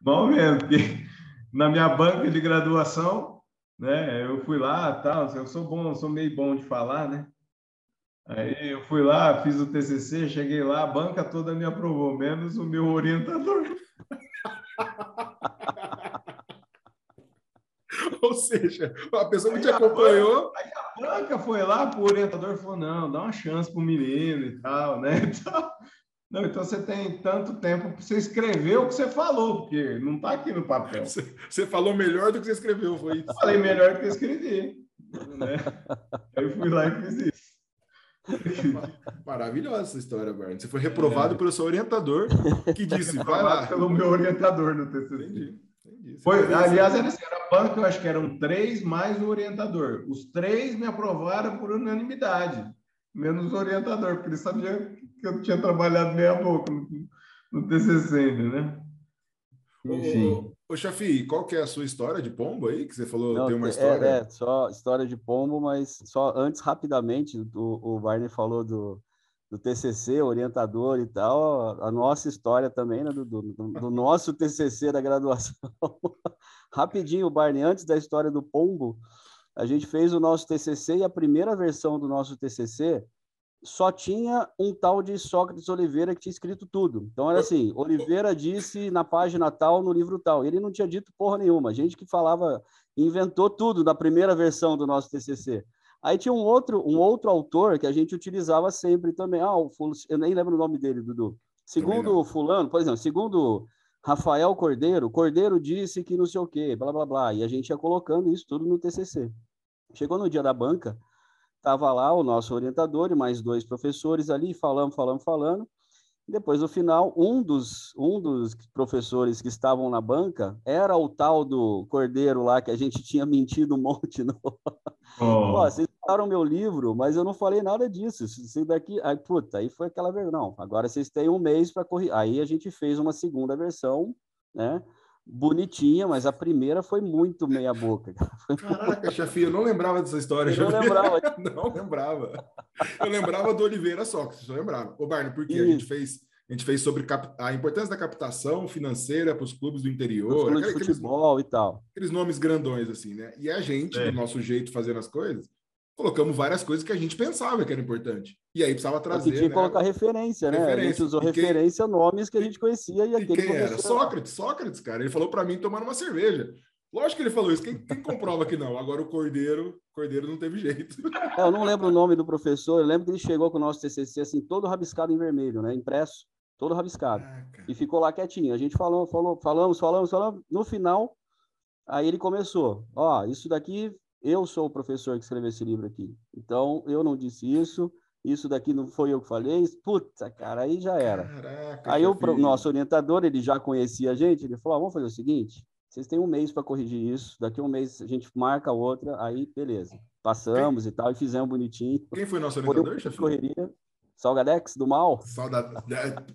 Bom menos, porque [LAUGHS] na minha banca de graduação, né? Eu fui lá, tal, eu sou bom, eu sou meio bom de falar, né? Aí eu fui lá, fiz o TCC, cheguei lá, a banca toda me aprovou, menos o meu orientador. [LAUGHS] [LAUGHS] Ou seja, a pessoa que te acompanhou. Aí a banca foi lá para o orientador e falou: não, dá uma chance para o menino e tal, né? Então, não, então você tem tanto tempo para você escrever o que você falou, porque não está aqui no papel. Você, você, falou melhor do que você escreveu, foi isso? Falei melhor do que eu escrevi. Né? Eu fui lá e fiz isso. [LAUGHS] Maravilhosa essa história, Barney. Você foi reprovado é. pelo seu orientador, que disse: vai lá. pelo meu orientador no TCC. Entendi. Entendi. Foi, aliás, era, assim, era banco, eu acho que eram três mais o orientador. Os três me aprovaram por unanimidade, menos o orientador, porque ele sabia que eu tinha trabalhado meia boca no, no TCC ainda, né? Enfim. Ô, Chafi, qual que é a sua história de pombo aí? Que você falou Não, tem uma é, história. É, é, só história de pombo, mas só antes, rapidamente, o, o Barney falou do, do TCC, orientador e tal, a nossa história também, né, do, do, do nosso TCC da graduação. [LAUGHS] Rapidinho, Barney, antes da história do pombo, a gente fez o nosso TCC e a primeira versão do nosso TCC só tinha um tal de Sócrates Oliveira que tinha escrito tudo. Então era assim, Oliveira disse na página tal, no livro tal. Ele não tinha dito porra nenhuma. A gente que falava, inventou tudo na primeira versão do nosso TCC. Aí tinha um outro, um outro autor que a gente utilizava sempre também. Ah, eu nem lembro o nome dele, Dudu. Segundo fulano, por exemplo, segundo Rafael Cordeiro, Cordeiro disse que não sei o quê, blá, blá, blá. E a gente ia colocando isso tudo no TCC. Chegou no dia da banca, Estava lá o nosso orientador e mais dois professores ali, falando, falando, falando. Depois, no final, um dos, um dos professores que estavam na banca era o tal do Cordeiro lá, que a gente tinha mentido um monte. No... [LAUGHS] Oh. Vocês falaram meu livro, mas eu não falei nada disso. Isso daqui... Aí, puta, aí foi aquela. Não, agora vocês têm um mês para correr. Aí a gente fez uma segunda versão, né? Bonitinha, mas a primeira foi muito meia boca. Caraca, chefe, eu não lembrava dessa história. Eu não lembrava. [LAUGHS] não lembrava. Eu lembrava do Oliveira só, que você lembrava. Ô, Barney, porque a gente fez a gente fez sobre a importância da captação financeira para os clubes do interior, clubes de futebol aqueles, e tal. Aqueles nomes grandões assim, né? E a gente, é. do nosso jeito fazendo as coisas, colocamos várias coisas que a gente pensava que era importante. E aí precisava trazer. tinha que né? colocar referência, né? Referência. A gente usou quem... referência, nomes que a gente conhecia e, e aquele. Quem era? Sócrates, Sócrates, cara. Ele falou para mim tomar uma cerveja. Lógico que ele falou isso. Quem, quem comprova que não? Agora o Cordeiro, Cordeiro não teve jeito. [LAUGHS] É, eu não lembro o nome do professor. Eu lembro que ele chegou com o nosso TCC assim, todo rabiscado em vermelho, né? Impresso, todo rabiscado. Ah, e ficou lá quietinho. A gente falou, falou, falamos, falamos, falamos. No final, aí ele começou. Ó, isso daqui eu sou o professor que escreveu esse livro aqui. Então, eu não disse isso, isso daqui não foi eu que falei. Puta, cara, aí já era. Caraca, aí o nosso orientador, ele já conhecia a gente, ele falou: ah, vamos fazer o seguinte: vocês têm um mês para corrigir isso, daqui a um mês a gente marca outra, aí beleza. Passamos Quem? e tal, e fizemos bonitinho. Quem foi nosso orientador, chefe? Correria. Salgadex do Mal. Saudade.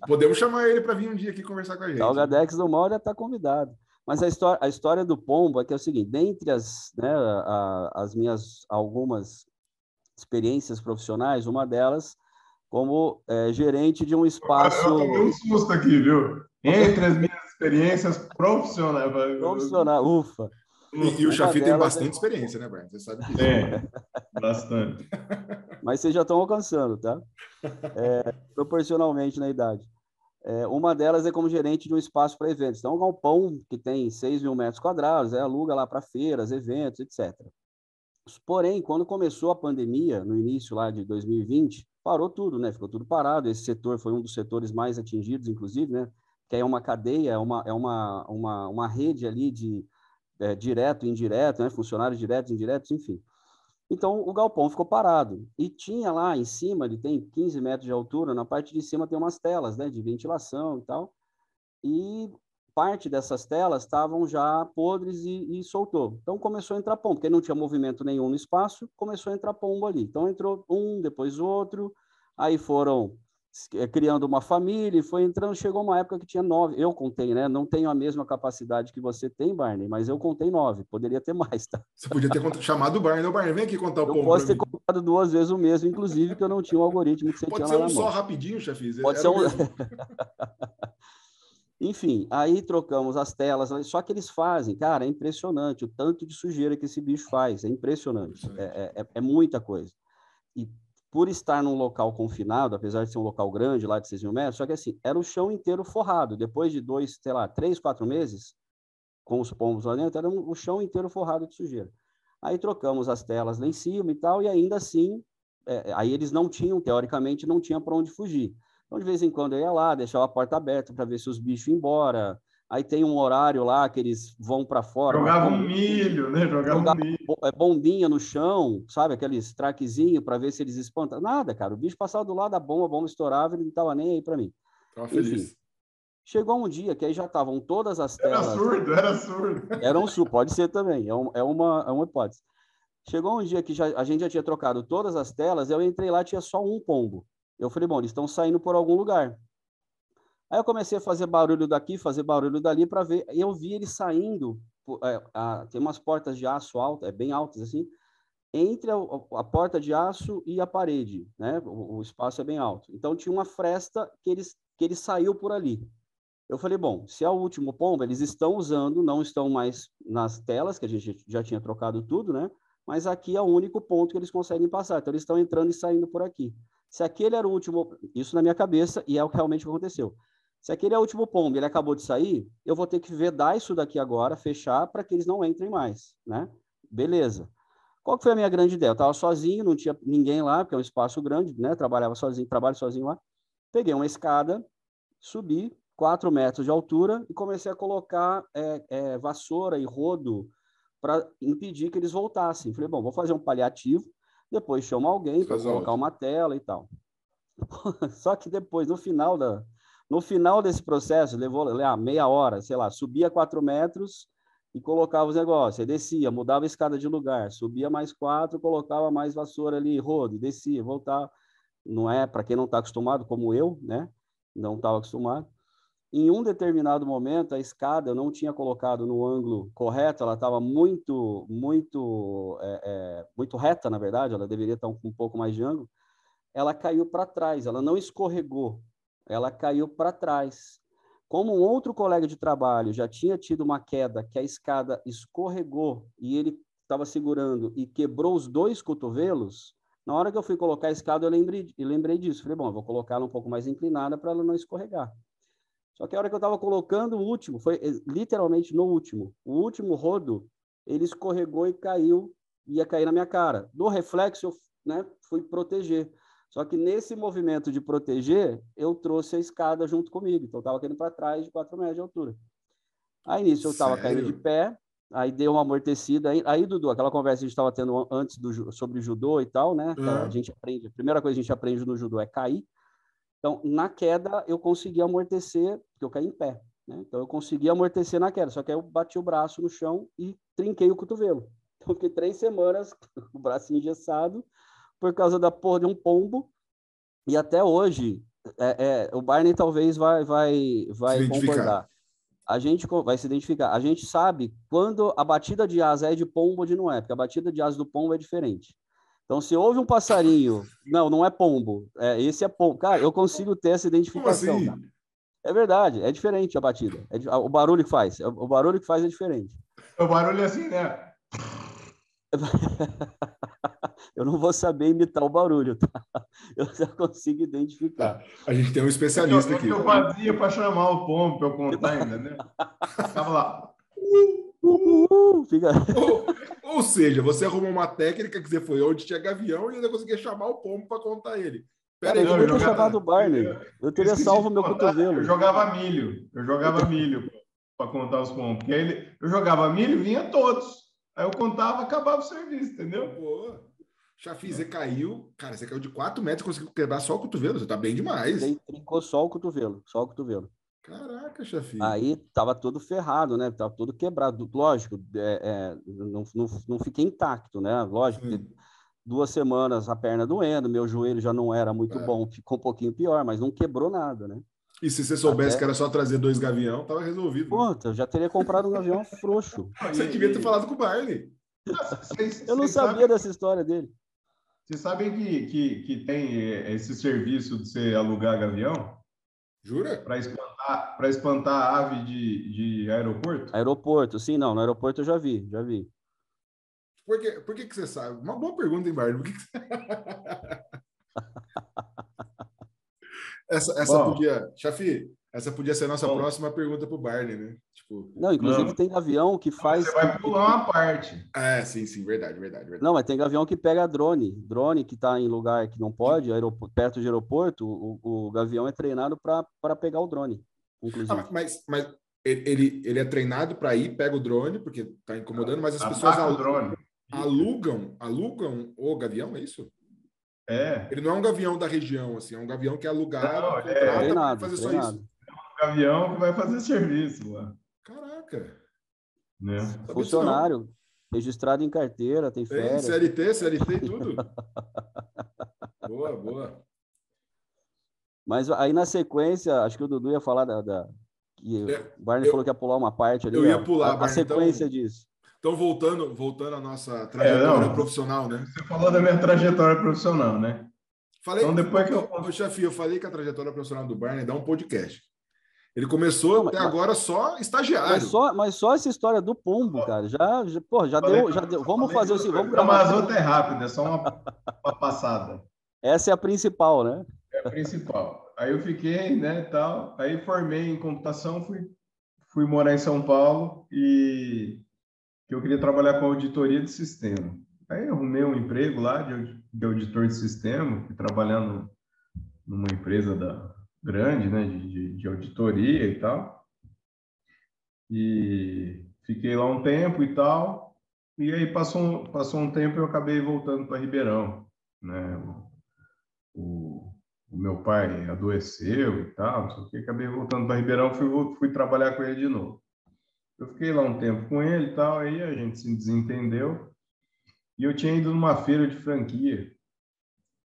Podemos chamar ele para vir um dia aqui conversar com a gente. Salgadex do Mal já está convidado. Mas a história, a história do pombo é que é o seguinte: dentre as, né, a, as minhas algumas experiências profissionais, uma delas como é, gerente de um espaço. Eu tomei um susto aqui, viu? Entre as minhas experiências profissionais. Profissional, ufa. E, e o Chafi tem bastante é... experiência, né, Brian? Você sabe disso. É, bastante. Mas vocês já estão alcançando, tá? [LAUGHS] É, proporcionalmente na idade. É, uma delas é como gerente de um espaço para eventos. Então, um galpão que tem 6 mil metros quadrados, é, aluga lá para feiras, eventos, etc. Porém, quando começou a pandemia, no início lá de 2020, parou tudo, né? Ficou tudo parado. Esse setor foi um dos setores mais atingidos, inclusive, né? Que é uma cadeia, é uma, é uma, uma, uma rede ali de é, direto e indireto, né? Funcionários diretos e indiretos, enfim. Então, o galpão ficou parado. E tinha lá em cima, ele tem 15 metros de altura, na parte de cima tem umas telas né, de ventilação e tal. E parte dessas telas estavam já podres e, e, soltou. Então, começou a entrar pombo, porque não tinha movimento nenhum no espaço, começou a entrar pombo ali. Então, entrou um, depois outro, aí foram criando uma família, e foi entrando, chegou uma época que tinha nove, eu contei, né? Não tenho a mesma capacidade que você tem, Barney, mas eu contei nove, poderia ter mais, tá? Você podia ter chamado o Barney, o Barney, vem aqui contar o Eu posso ter mim. contado duas vezes o mesmo, inclusive, que eu não tinha um algoritmo que você Pode tinha ser um só rapidinho, chefe. Pode ser um... [LAUGHS] Enfim, aí trocamos as telas, só que eles fazem, cara, é impressionante o tanto de sujeira que esse bicho faz, é impressionante, é, é, é muita coisa. E por estar num local confinado, apesar de ser um local grande, lá de 6 mil metros, só que assim, era o chão inteiro forrado. Depois de dois, sei lá, três, quatro meses, com os pombos lá dentro, era o chão inteiro forrado de sujeira. Aí trocamos as telas lá em cima e tal, e ainda assim, é, aí eles não tinham, teoricamente, não tinha para onde fugir. Então, de vez em quando eu ia lá, deixava a porta aberta para ver se os bichos iam embora, Aí tem um horário lá que eles vão para fora. Jogava um milho, né? Jogava um milho. É, bombinha no chão, sabe? Aqueles traquezinho para ver se eles espantam. Nada, cara. O bicho passava do lado da bomba, a bomba estourava, ele não estava nem aí para mim. Tava feliz. chegou um dia que aí já estavam todas as telas. Era surdo, era surdo. Era um surdo, pode ser também, é, um, é, uma, é uma hipótese. Chegou um dia que já, a gente já tinha trocado todas as telas, eu entrei lá tinha só um pombo. Eu falei, bom, eles estão saindo por algum lugar. Aí eu comecei a fazer barulho daqui, fazer barulho dali para ver. Eu vi ele saindo. É, a, tem umas portas de aço altas, é bem altas assim, entre a, a, porta de aço e a parede, né? O, o, espaço é bem alto. Então tinha uma fresta que ele, que ele saiu por ali. Eu falei, bom, se é o último pombo, eles estão usando, não estão mais nas telas, que a gente já tinha trocado tudo, né? Mas aqui é o único ponto que eles conseguem passar. Então eles estão entrando e saindo por aqui. Se aquele era o último, isso na minha cabeça, e é o que realmente aconteceu. Se aquele é o último pombo ele acabou de sair, eu vou ter que vedar isso daqui agora, fechar, para que eles não entrem mais, né? Beleza. Qual foi a minha grande ideia? Eu estava sozinho, não tinha ninguém lá, porque é um espaço grande, né? Trabalhava sozinho, trabalho sozinho lá. Peguei uma escada, subi quatro metros de altura e comecei a colocar é, é, vassoura e rodo para impedir que eles voltassem. Falei, bom, vou fazer um paliativo, depois chamo alguém para colocar uma tela e tal. [LAUGHS] Só que depois, no final da, no final desse processo, levou lá, meia hora, sei lá, subia quatro metros e colocava os negócios. Aí descia, mudava a escada de lugar, subia mais quatro, colocava mais vassoura ali, rodo, descia, voltava. Não é, para quem não está acostumado, como eu, né? Não estava acostumado. Em um determinado momento, a escada eu não tinha colocado no ângulo correto, ela estava muito, muito, é, é, muito reta, na verdade, ela deveria estar um, um pouco mais de ângulo. Ela caiu para trás, ela não escorregou, ela caiu para trás. Como um outro colega de trabalho já tinha tido uma queda que a escada escorregou e ele estava segurando e quebrou os dois cotovelos, na hora que eu fui colocar a escada, eu lembrei, eu lembrei disso. Falei, bom, vou colocar ela um pouco mais inclinada para ela não escorregar. Só que a hora que eu estava colocando o último, foi eh, literalmente no último, o último rodo, ele escorregou e caiu, ia cair na minha cara. Do reflexo, eu né, fui proteger. Só que nesse movimento de proteger, eu trouxe a escada junto comigo. Então, eu estava caindo para trás de 4 metros de altura. Aí, nisso, eu estava caindo de pé, aí deu uma amortecida. Aí, aí Dudu, aquela conversa que a gente estava tendo antes do, sobre judô e tal, né? Uhum. A gente aprende, a primeira coisa que a gente aprende no judô é cair. Então, na queda, eu consegui amortecer, porque eu caí em pé. Né? Então, eu consegui amortecer na queda. Só que aí eu bati o braço no chão e trinquei o cotovelo. Então, fiquei três semanas [LAUGHS] com o braço engessado por causa da porra de um pombo. E até hoje, é, é, o Barney talvez vai, vai, vai concordar. A gente vai se identificar. A gente sabe quando a batida de asa é de pombo ou de não é, porque a batida de asa do pombo é diferente. Então, se houve um passarinho, [LAUGHS] não, não é pombo, é, esse é pombo. Cara, eu consigo ter essa identificação. Assim? É verdade, é diferente a batida. É, o barulho que faz, o barulho que faz é diferente. O barulho é assim, né? [LAUGHS] [LAUGHS] eu não vou saber imitar o barulho, tá? [LAUGHS] Eu já consigo identificar. Tá. A gente tem um especialista eu, aqui. Eu fazia para chamar o pombo para eu contar ainda, né? [LAUGHS] Ficava lá. fica... ou, ou, seja, você arrumou uma técnica que você foi onde tinha gavião e ainda conseguia chamar o pombo para contar ele. Pera aí, eu, eu, chamado o Barney. Eu teria salvo meu cotovelo. Eu jogava milho. Eu jogava milho para contar os pombos. Porque aí ele, eu jogava milho e vinha todos. Aí eu contava, acabava o serviço, entendeu? Boa. Chafi, você caiu, cara, você caiu de 4 metros e conseguiu quebrar só o cotovelo, você tá bem demais. Ele trincou só o cotovelo, só o cotovelo. Caraca, Chafi. Aí tava todo ferrado, né? Tava todo quebrado. Lógico, é, é, não, não, não fiquei intacto, né? Lógico, duas semanas a perna doendo, meu joelho já não era muito é. bom, ficou um pouquinho pior, mas não quebrou nada, né? E se você soubesse Até... que era só trazer dois gavião, tava resolvido. Puta, eu já teria comprado um gavião frouxo. [LAUGHS] Você devia ter falado com o Barney. eu não sabia dessa história dele. Vocês sabem que, que, que tem esse serviço de você alugar gavião? Jura? Para espantar, espantar a ave de, de aeroporto? Aeroporto, sim, não. No aeroporto eu já vi, já vi. Por que, por que, que você sabe? Uma boa pergunta, hein, Barney? Por que. [LAUGHS] Essa, essa Bom, podia. Chafi, essa podia ser a nossa bom. próxima pergunta para o Barney, né? Tipo, não, inclusive não. tem avião que faz. Você vai pular uma parte. É, sim, sim, verdade, verdade, verdade. Não, mas tem avião que pega drone. Drone que está em lugar que não pode, perto de aeroporto, o, o gavião é treinado para pegar o drone, inclusive. Ah, mas, mas ele, ele é treinado para ir, pega o drone, porque está incomodando, mas as pessoas alugam, alugam, alugam o gavião, é isso? É. Ele não é um gavião da região, assim, é um gavião que é alugado, é, para fazer só isso. É um gavião que vai fazer serviço lá. Caraca. Né? Funcionário, registrado em carteira, tem férias. Tem CLT, CLT e tudo. [LAUGHS] boa, boa. Mas aí na sequência, acho que o Dudu ia falar da. da que é, o Barney eu, falou que ia pular uma parte ali. Eu ia pular, a, a Barney, sequência então, disso. Então, voltando, voltando à nossa trajetória é, profissional, né? Você falou da minha trajetória profissional, né? Falei, então, depois que eu. Ô, chefe, eu falei que a trajetória profissional do Barney dá um podcast. Ele começou não, até mas, agora só estagiário. Mas só, mas só essa história do pombo, cara. Já, já, pô, já deu. Já deu. Vamos fazer assim. Vamos gravar. Mas outra é rápida, é só uma, [LAUGHS] uma passada. Essa é a principal, né? É a principal. Aí eu fiquei, né, tal. Aí formei em computação, fui, fui morar em São Paulo e que eu queria trabalhar com auditoria de sistema. Aí eu arrumei um emprego lá de, de auditor de sistema, trabalhando numa empresa da, grande, né, de, de auditoria e tal. E fiquei lá um tempo e tal. E aí passou, passou um tempo e eu acabei voltando para Ribeirão, né? O, o, meu pai adoeceu e tal, só que acabei voltando para Ribeirão, fui, fui trabalhar com ele de novo. Eu fiquei lá um tempo com ele e tal, aí a gente se desentendeu. E eu tinha ido numa feira de franquia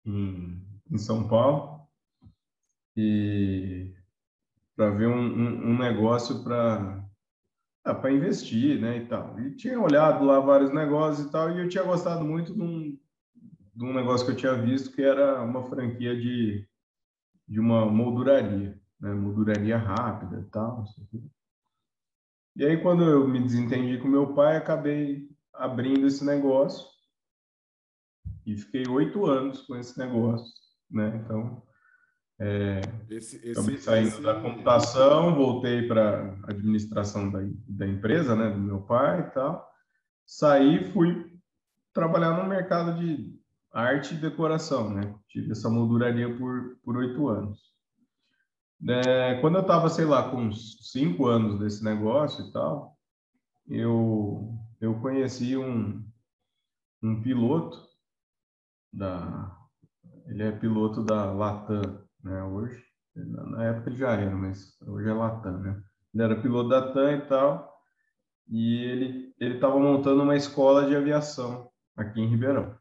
em, em São Paulo e para ver um, um, um negócio para ah, para investir, né, e tal. E tinha olhado lá vários negócios e tal, e eu tinha gostado muito de um, de um negócio que eu tinha visto, que era uma franquia de, de uma molduraria, né, molduraria rápida e tal. E aí, quando eu me desentendi com meu pai, acabei abrindo esse negócio e fiquei oito anos com esse negócio, né? Então, é, esse, esse, saindo esse... da computação, voltei para administração da, da empresa, né, do meu pai e tal. Saí, fui trabalhar no mercado de arte e decoração, né? Tive essa molduraria por por oito anos. É, quando eu estava, sei lá, com uns cinco anos desse negócio e tal, eu, eu conheci um, um piloto da... Ele é piloto da Latam, né, hoje. Na época ele já era, mas hoje é Latam, né? Ele era piloto da TAM e tal, e ele ele estava montando uma escola de aviação aqui em Ribeirão.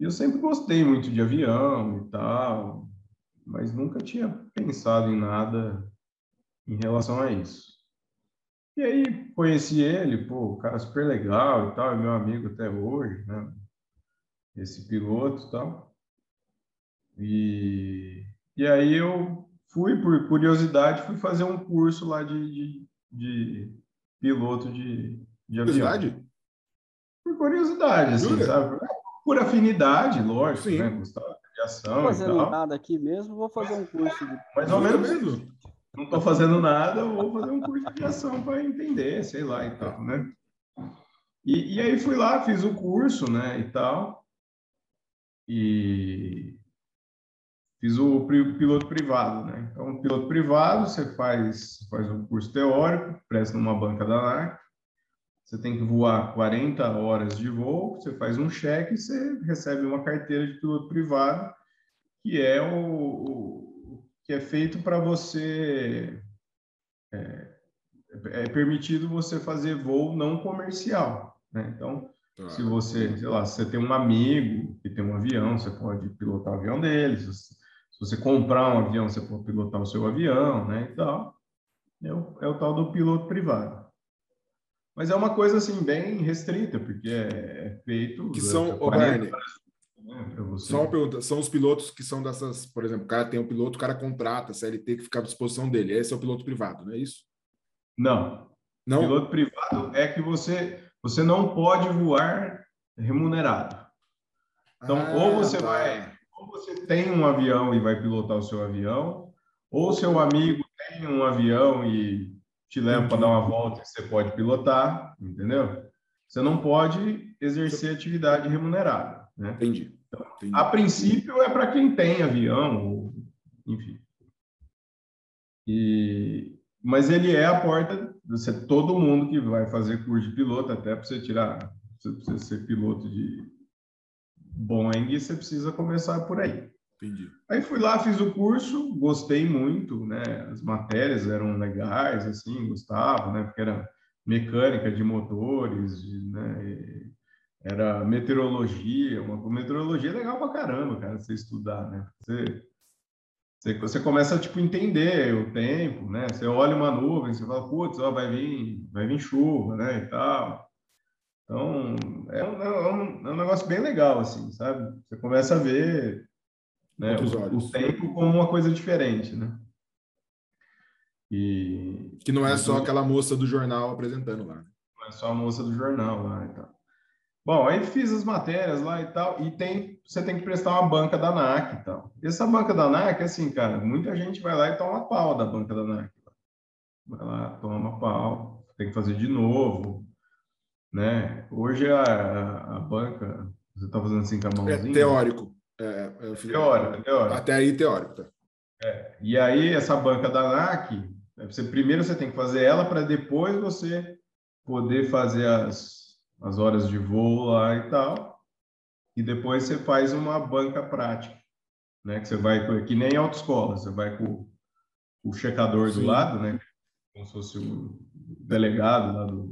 E eu sempre gostei muito de avião e tal, mas nunca tinha pensado em nada em relação a isso. E aí conheci ele, pô, cara super legal e tal, é meu amigo até hoje, né? Esse piloto e tal. E, e aí eu fui, por curiosidade, fui fazer um curso lá de, de, de piloto de, de avião. Curiosidade? Por curiosidade, assim, Jura? sabe? por afinidade, lógico, Sim. né? Gostava de aviação. Não fazendo nada aqui mesmo, vou fazer um curso de. Mais ou menos isso. Não estou fazendo nada, vou fazer um curso de aviação para entender, sei lá e tal, né? E, e aí fui lá, fiz o curso, né, e tal. E fiz o piloto privado, né? Então, piloto privado, você faz, faz um curso teórico, presta numa banca da ANAC, você tem que voar 40 horas de voo, você faz um cheque e você recebe uma carteira de piloto privado, que é o, o que é feito para você é, é, permitido você fazer voo não comercial, né? Então, tá. se você, sei lá, se você tem um amigo que tem um avião, você pode pilotar o avião deles. Se você comprar um avião, você pode pilotar o seu avião, né? E tal. É o, é o tal do piloto privado. Mas é uma coisa assim bem restrita, porque é, é feito. Que são, o Barney, né, Só uma pergunta: são os pilotos que são dessas, por exemplo, o cara tem um piloto, o cara contrata a CLT que fica à disposição dele. Esse é o piloto privado, não é isso? Não. Não. Piloto privado é que você você não pode voar remunerado. Então, ah, ou você tá. vai, ou você tem um avião e vai pilotar o seu avião, ou seu amigo tem um avião e te leva para dar uma volta e você pode pilotar, entendeu? Você não pode exercer atividade remunerada, né? Entendi. Então, Entendi. A princípio é para quem tem avião, ou, enfim. E, mas ele é a porta, você, todo mundo que vai fazer curso de piloto, até para você tirar, você precisa ser piloto de Boeing, você precisa começar por aí. Entendi. Aí fui lá, fiz o curso, gostei muito, né? As matérias eram legais, assim, gostava, né? Porque era mecânica de motores, né? Era meteorologia, uma meteorologia é legal pra caramba, cara, você estudar, né? Você, você, você começa a, tipo, entender o tempo, né? Você olha uma nuvem, você fala, putz, ó, vai vir, vai vir chuva, né? E tal. Então, é um, é um, é um negócio bem legal, assim, sabe? Você começa a ver né? O, o, tempo como uma coisa diferente, né? E que não é só aquela moça do jornal apresentando lá. Não é só a moça do jornal lá e tal. Bom, aí fiz as matérias lá e tal, e tem, você tem que prestar uma banca da NAC e tal. Essa banca da NAC, assim, cara, muita gente vai lá e toma pau da banca da NAC. Vai lá, toma pau, tem que fazer de novo, né? Hoje a, a, banca, você tá fazendo assim com a é mãozinha. É teórico. É, é, teórico, teórico. Até aí, teórico. Tá? É. E aí, essa banca da ANAC, né, você, primeiro você tem que fazer ela para depois você poder fazer as, as horas de voo lá e tal. E depois você faz uma banca prática, né? Que você vai, que nem autoescola, você vai com, com o checador Sim. do lado, né? Como se fosse o delegado lá do,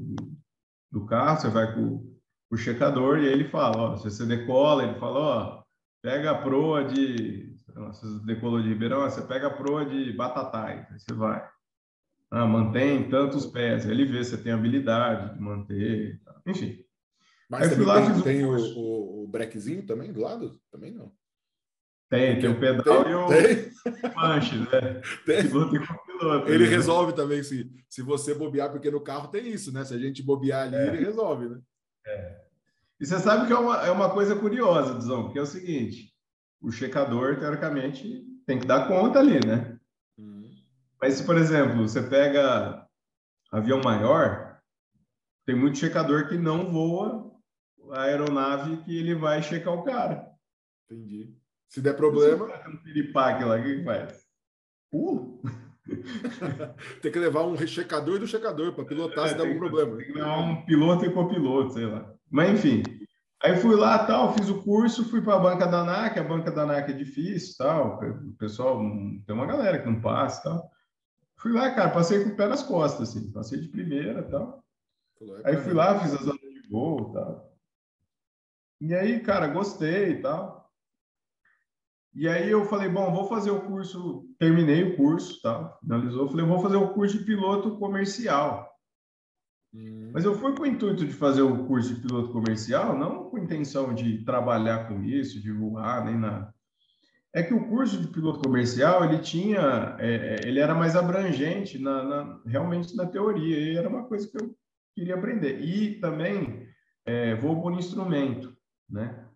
do carro, você vai com o checador e aí ele fala, ó, se você decola, ele fala, ó, Pega a proa de. Você decolou de Ribeirão, você pega a proa de Batatais, aí você vai. Ah, mantém tantos pés. Ele vê se você tem habilidade de manter. Enfim. Mas aí lá, tem, tem o, o, o brequezinho também do lado? Também não. Tem, tem o pedal tem, e [LAUGHS] o tem. manche, né? Tem. Piloto e copiloto. Ele né? resolve também, se, se você bobear, porque no carro tem isso, né? Se a gente bobear ali, é. ele resolve, né? É. E você sabe que é uma, é uma coisa curiosa, Dizão, porque é o seguinte: o checador, teoricamente, tem que dar conta ali, né? Uhum. Mas se, por exemplo, você pega avião maior, tem muito checador que não voa a aeronave que ele vai checar o cara. Entendi. Se der problema. Se um piripaque lá, o que, que faz? Uh! [LAUGHS] tem que levar um checador do checador para pilotar é, se der algum problema. Tem que levar um piloto e copiloto, sei lá. Mas enfim, aí fui lá, tal, fiz o curso, fui para a banca da ANAC, a banca da ANAC é difícil, tal, o pessoal, tem uma galera que não passa, tal. Fui lá, cara, passei com o pé nas costas, assim, passei de primeira, tal. Aí fui lá, fiz as aulas de voo, tal. E aí, cara, gostei tal. E aí eu falei, bom, vou fazer o curso, terminei o curso, tá? Finalizou, falei, vou fazer o curso de piloto comercial. Hum. Mas eu fui com o intuito de fazer o curso de piloto comercial, não com intenção de trabalhar com isso, de voar, nem nada. É que o curso de piloto comercial, ele tinha, é, é, ele era mais abrangente na, na, realmente na teoria, e era uma coisa que eu queria aprender. E também é, voo por instrumento, né?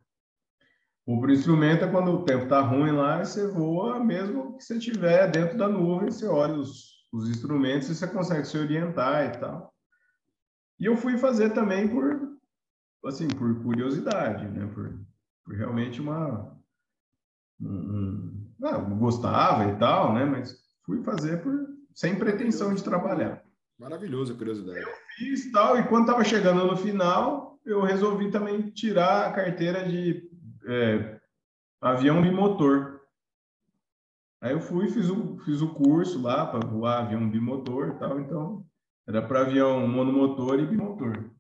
Por instrumento é quando o tempo está ruim lá e você voa, mesmo que você estiver dentro da nuvem, você olha os, os instrumentos e você consegue se orientar e tal. E eu fui fazer também por, assim, por curiosidade, né? Por, por realmente uma... Um, um, ah, gostava e tal, né? Mas fui fazer por, sem pretensão de trabalhar. Maravilhoso a curiosidade. Eu fiz tal, e quando estava chegando no final, eu resolvi também tirar a carteira de é, avião bimotor. Aí eu fui fiz o, fiz o curso lá para voar avião bimotor e tal, então era para avião monomotor e bimotor.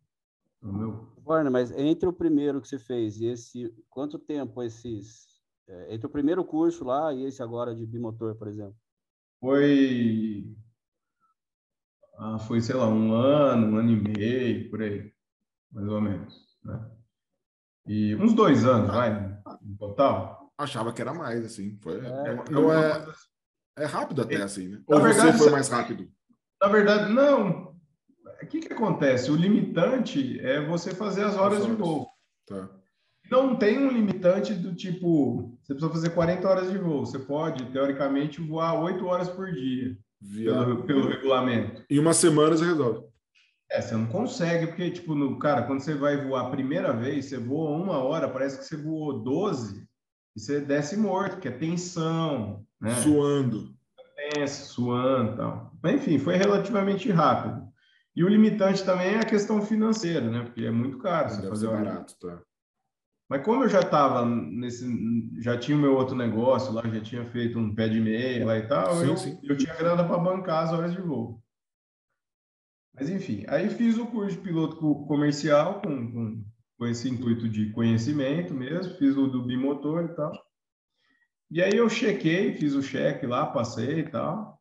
Meu... Warner, mas entre o primeiro que você fez e esse, quanto tempo esses, é, entre o primeiro curso lá e esse agora de bimotor, por exemplo? Foi, ah, foi sei lá, um ano, um ano e meio, por aí, mais ou menos, né? E uns dois anos, vai, no total. Achava que era mais, assim. Foi, é, é, é, é rápido até, assim, né? Ou verdade, você foi mais rápido? Na verdade, não. O que, que acontece? O limitante é você fazer as horas, as horas. de voo. Tá. Não tem um limitante do tipo, você precisa fazer 40 horas de voo. Você pode, teoricamente, voar 8 horas por dia, Via... pelo, pelo regulamento. Em uma semana você resolve. É, você não consegue, porque, tipo, no, cara, quando você vai voar a primeira vez, você voa uma hora, parece que você voou 12 e você desce morto, que é tensão, né? Suando. Tenso, suando e tal. Mas, enfim, foi relativamente rápido. E o limitante também é a questão financeira, né? Porque é muito caro você fazer barato, tá? Mas como eu já estava nesse, já tinha o meu outro negócio lá, já tinha feito um pé de meia lá e tal, sim, eu, sim. eu tinha grana para bancar as horas de voo. Mas enfim, aí fiz o curso de piloto comercial com, com, com esse intuito de conhecimento mesmo, fiz o do bimotor e tal. E aí eu chequei, fiz o cheque lá, passei e tal.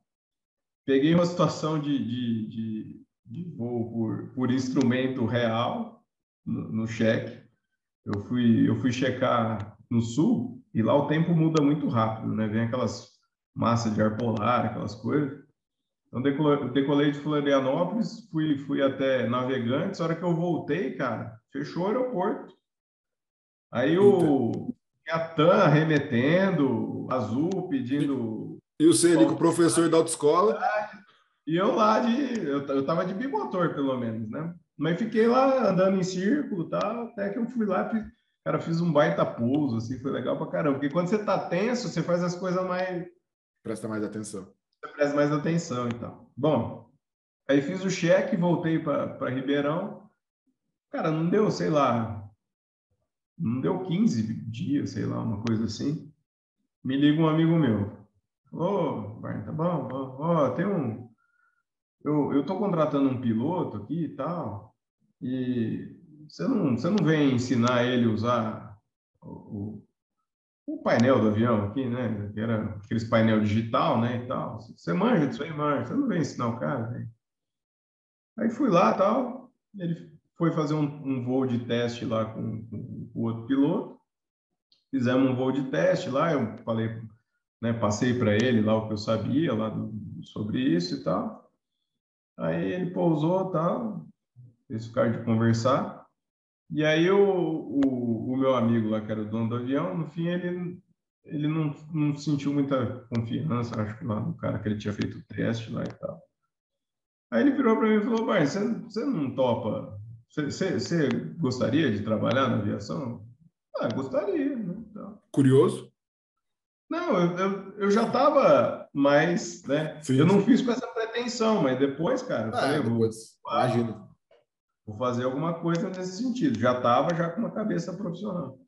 Peguei uma situação de, de, de, de voo por, por instrumento real no, no cheque. Eu fui, eu fui checar no sul e lá o tempo muda muito rápido, né? Vem aquelas massas de ar polar, aquelas coisas. Então, decolei de Florianópolis, fui, fui até Navegantes. A hora que eu voltei, cara, fechou o aeroporto. Aí o Atan remetendo, Azul pedindo. E o Celico, professor da autoescola? E eu lá de. Eu, eu tava de bimotor, pelo menos, né? Mas fiquei lá andando em círculo tal, até que eu fui lá, fiz, cara, fiz um baita pouso, assim, foi legal pra caramba. Porque quando você tá tenso, você faz as coisas mais. Presta mais atenção presta mais atenção, então. Bom, aí fiz o cheque, voltei para Ribeirão. Cara, não deu, sei lá, não deu 15 dias, sei lá, uma coisa assim. Me liga um amigo meu. Ô, oh, tá bom, ó, oh, tem um... Eu, eu tô contratando um piloto aqui e tal, e você não, você não vem ensinar ele a usar o, o painel do avião aqui, né? Que era aqueles painel digital, né? E tal. Você manja disso aí, manja. Você não vem ensinar o cara, né? Aí fui lá tal. Ele foi fazer um, um voo de teste lá com, com, o outro piloto. Fizemos um voo de teste lá. Eu falei, né? Passei para ele lá o que eu sabia lá do, sobre isso e tal. Aí ele pousou tal. Eles ficaram de conversar. E aí o, o, o, meu amigo lá, que era o dono do avião, no fim ele, ele não, não sentiu muita confiança, acho que lá no cara que ele tinha feito o teste lá e tal. Aí ele virou para mim e falou, pai, você, não topa, você, gostaria de trabalhar na aviação? Ah, gostaria. Né? Então, Curioso? Não, eu, eu, eu já estava mais, né? Sim, eu não sim. fiz com essa pretensão, mas depois, cara, eu ah, falei, depois, vou, imagino vou fazer alguma coisa nesse sentido. Já estava já com uma cabeça profissional.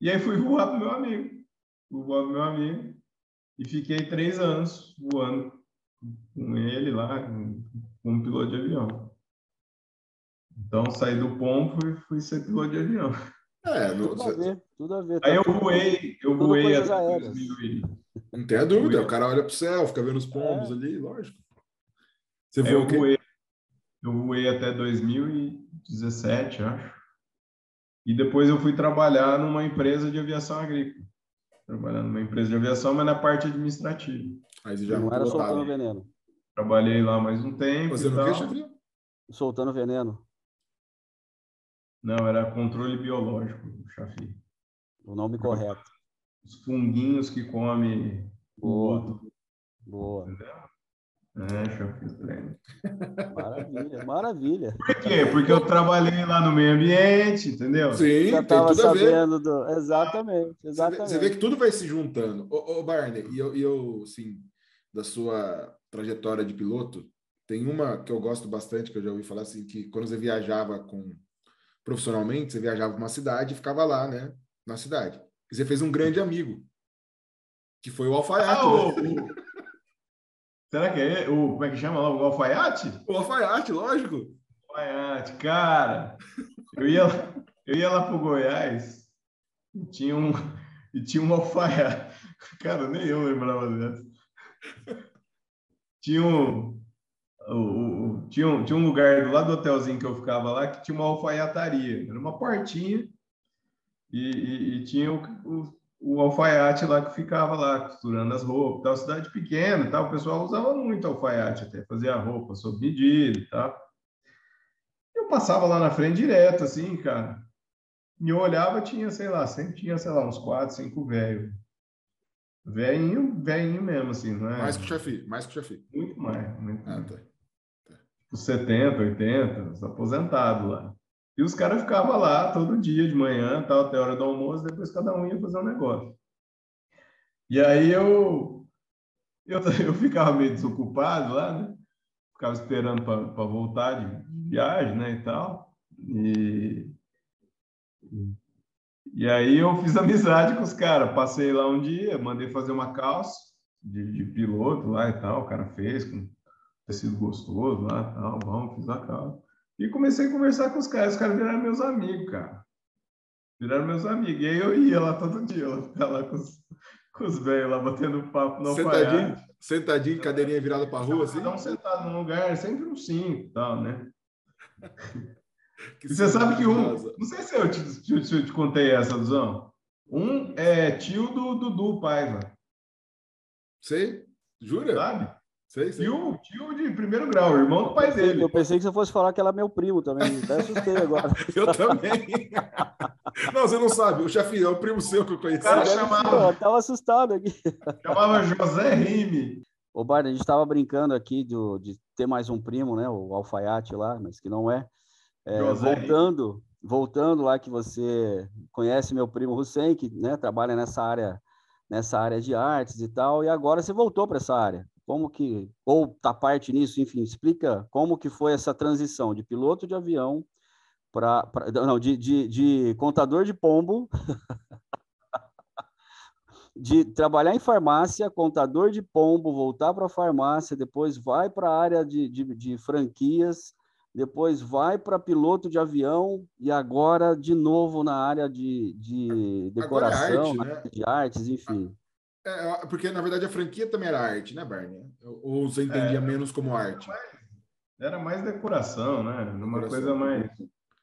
E aí fui [LAUGHS] voar para meu amigo. Fui voar para meu amigo e fiquei três anos voando com ele lá, como piloto de avião. Então saí do pompo e fui ser piloto de avião. É, tudo a ver, tudo a ver. Aí eu voei, eu voei até 2000 Não tem a dúvida, o cara olha para o céu, fica vendo os pombos é. ali, lógico. Você voou eu voei eu voei até 2017, acho. E depois eu fui trabalhar numa empresa de aviação agrícola. Trabalhando numa empresa de aviação, mas na parte administrativa. Aí você já não era soltando veneno. Trabalhei lá mais um tempo. Fazendo o quê, Soltando veneno. Não, era controle biológico, Chafi. o nome correto. Os funguinhos que come Boa. o outro. Boa. Entendeu? É. Maravilha, maravilha. Por quê? Porque eu trabalhei lá no meio ambiente, entendeu? Sim, Já tem tudo sabendo do... Exatamente, exatamente. Você vê, que tudo vai se juntando. Ô, ô Barney, e eu, e eu, assim, da sua trajetória de piloto, tem uma que eu gosto bastante, que eu já ouvi falar assim, que quando você viajava com profissionalmente, você viajava para uma cidade e ficava lá, né, na cidade. E você fez um grande amigo, que foi o alfaiate. Ah, né? Será que é o como é que chama lá o alfaiate? O alfaiate, lógico. Alfaiate, cara. Eu ia eu ia lá pro Goiás e tinha um e tinha um alfaiate. Cara, nem eu lembrava dessa. Tinha um, o, o, tinha, um, tinha um lugar do lado do hotelzinho que eu ficava lá que tinha uma alfaiataria. Era uma portinha e, e, e tinha o, o, o, alfaiate lá que ficava lá costurando as roupas. Tal. Cidade pequena, tal. o pessoal usava muito alfaiate até, fazia roupa sob medida e tal. Eu passava lá na frente direto, assim, cara. E eu olhava, tinha, sei lá, sempre tinha, sei lá, uns quatro, cinco velhos. Velhinho, velhinho mesmo, assim, não é? Mais que o chefe, mais que o chefe. Muito mais, muito ah, mais. Tá. Os 70, 80, aposentados lá. E os caras ficavam lá todo dia de manhã, tal, até a hora do almoço, depois cada um ia fazer um negócio. E aí eu, eu, [LAUGHS] eu ficava meio desocupado lá, né? Ficava esperando para voltar de viagem, né, e tal. E, e aí eu fiz [LAUGHS] amizade com os caras. Passei lá um dia, mandei fazer uma calça de, de piloto lá e tal. O cara fez com tecido gostoso lá, tal, bom, fiz a calça. E comecei a conversar com os caras, os caras viraram meus amigos, cara. Viraram meus amigos. E aí eu ia lá todo dia, ficava lá com os, com os velhos lá, batendo papo no Sentadinho, sentadinho, cadeirinha virada para rua, assim? Cada um sentado num lugar, sempre um cinco e tal, né? [LAUGHS] e você sabe que um... Não sei se eu te, se eu te contei essa, Luzão. Um é tio do Dudu Paiva. Sei? Jura? Sabe? Sei, sei. Tio, tio de primeiro grau, irmão do pai dele. Eu pensei que você fosse falar que ela é meu primo também. Até assustei agora. [LAUGHS] eu também. [LAUGHS] não, você não sabe. O chefe é o primo seu que eu conheci. O cara chamava... Eu tava assustado aqui. Chamava José Rime. Ô, Barney, a gente estava brincando aqui de, de ter mais um primo, né? O alfaiate lá, mas que não é. é voltando, voltando lá que você conhece meu primo Hussein, que né, trabalha nessa área, nessa área de artes e tal, e agora você voltou para essa área como que, ou tá parte nisso, enfim, explica como que foi essa transição de piloto de avião para, não, de, de, de contador de pombo, [LAUGHS] de trabalhar em farmácia, contador de pombo, voltar para a farmácia, depois vai para a área de, de, de franquias, depois vai para piloto de avião e agora de novo na área de, de é decoração, arte, né? de artes, enfim. É, porque, na verdade, a franquia também era arte, né, Barney? Ou você entendia é, menos como arte? Era mais decoração, né? Uma decoração. coisa mais.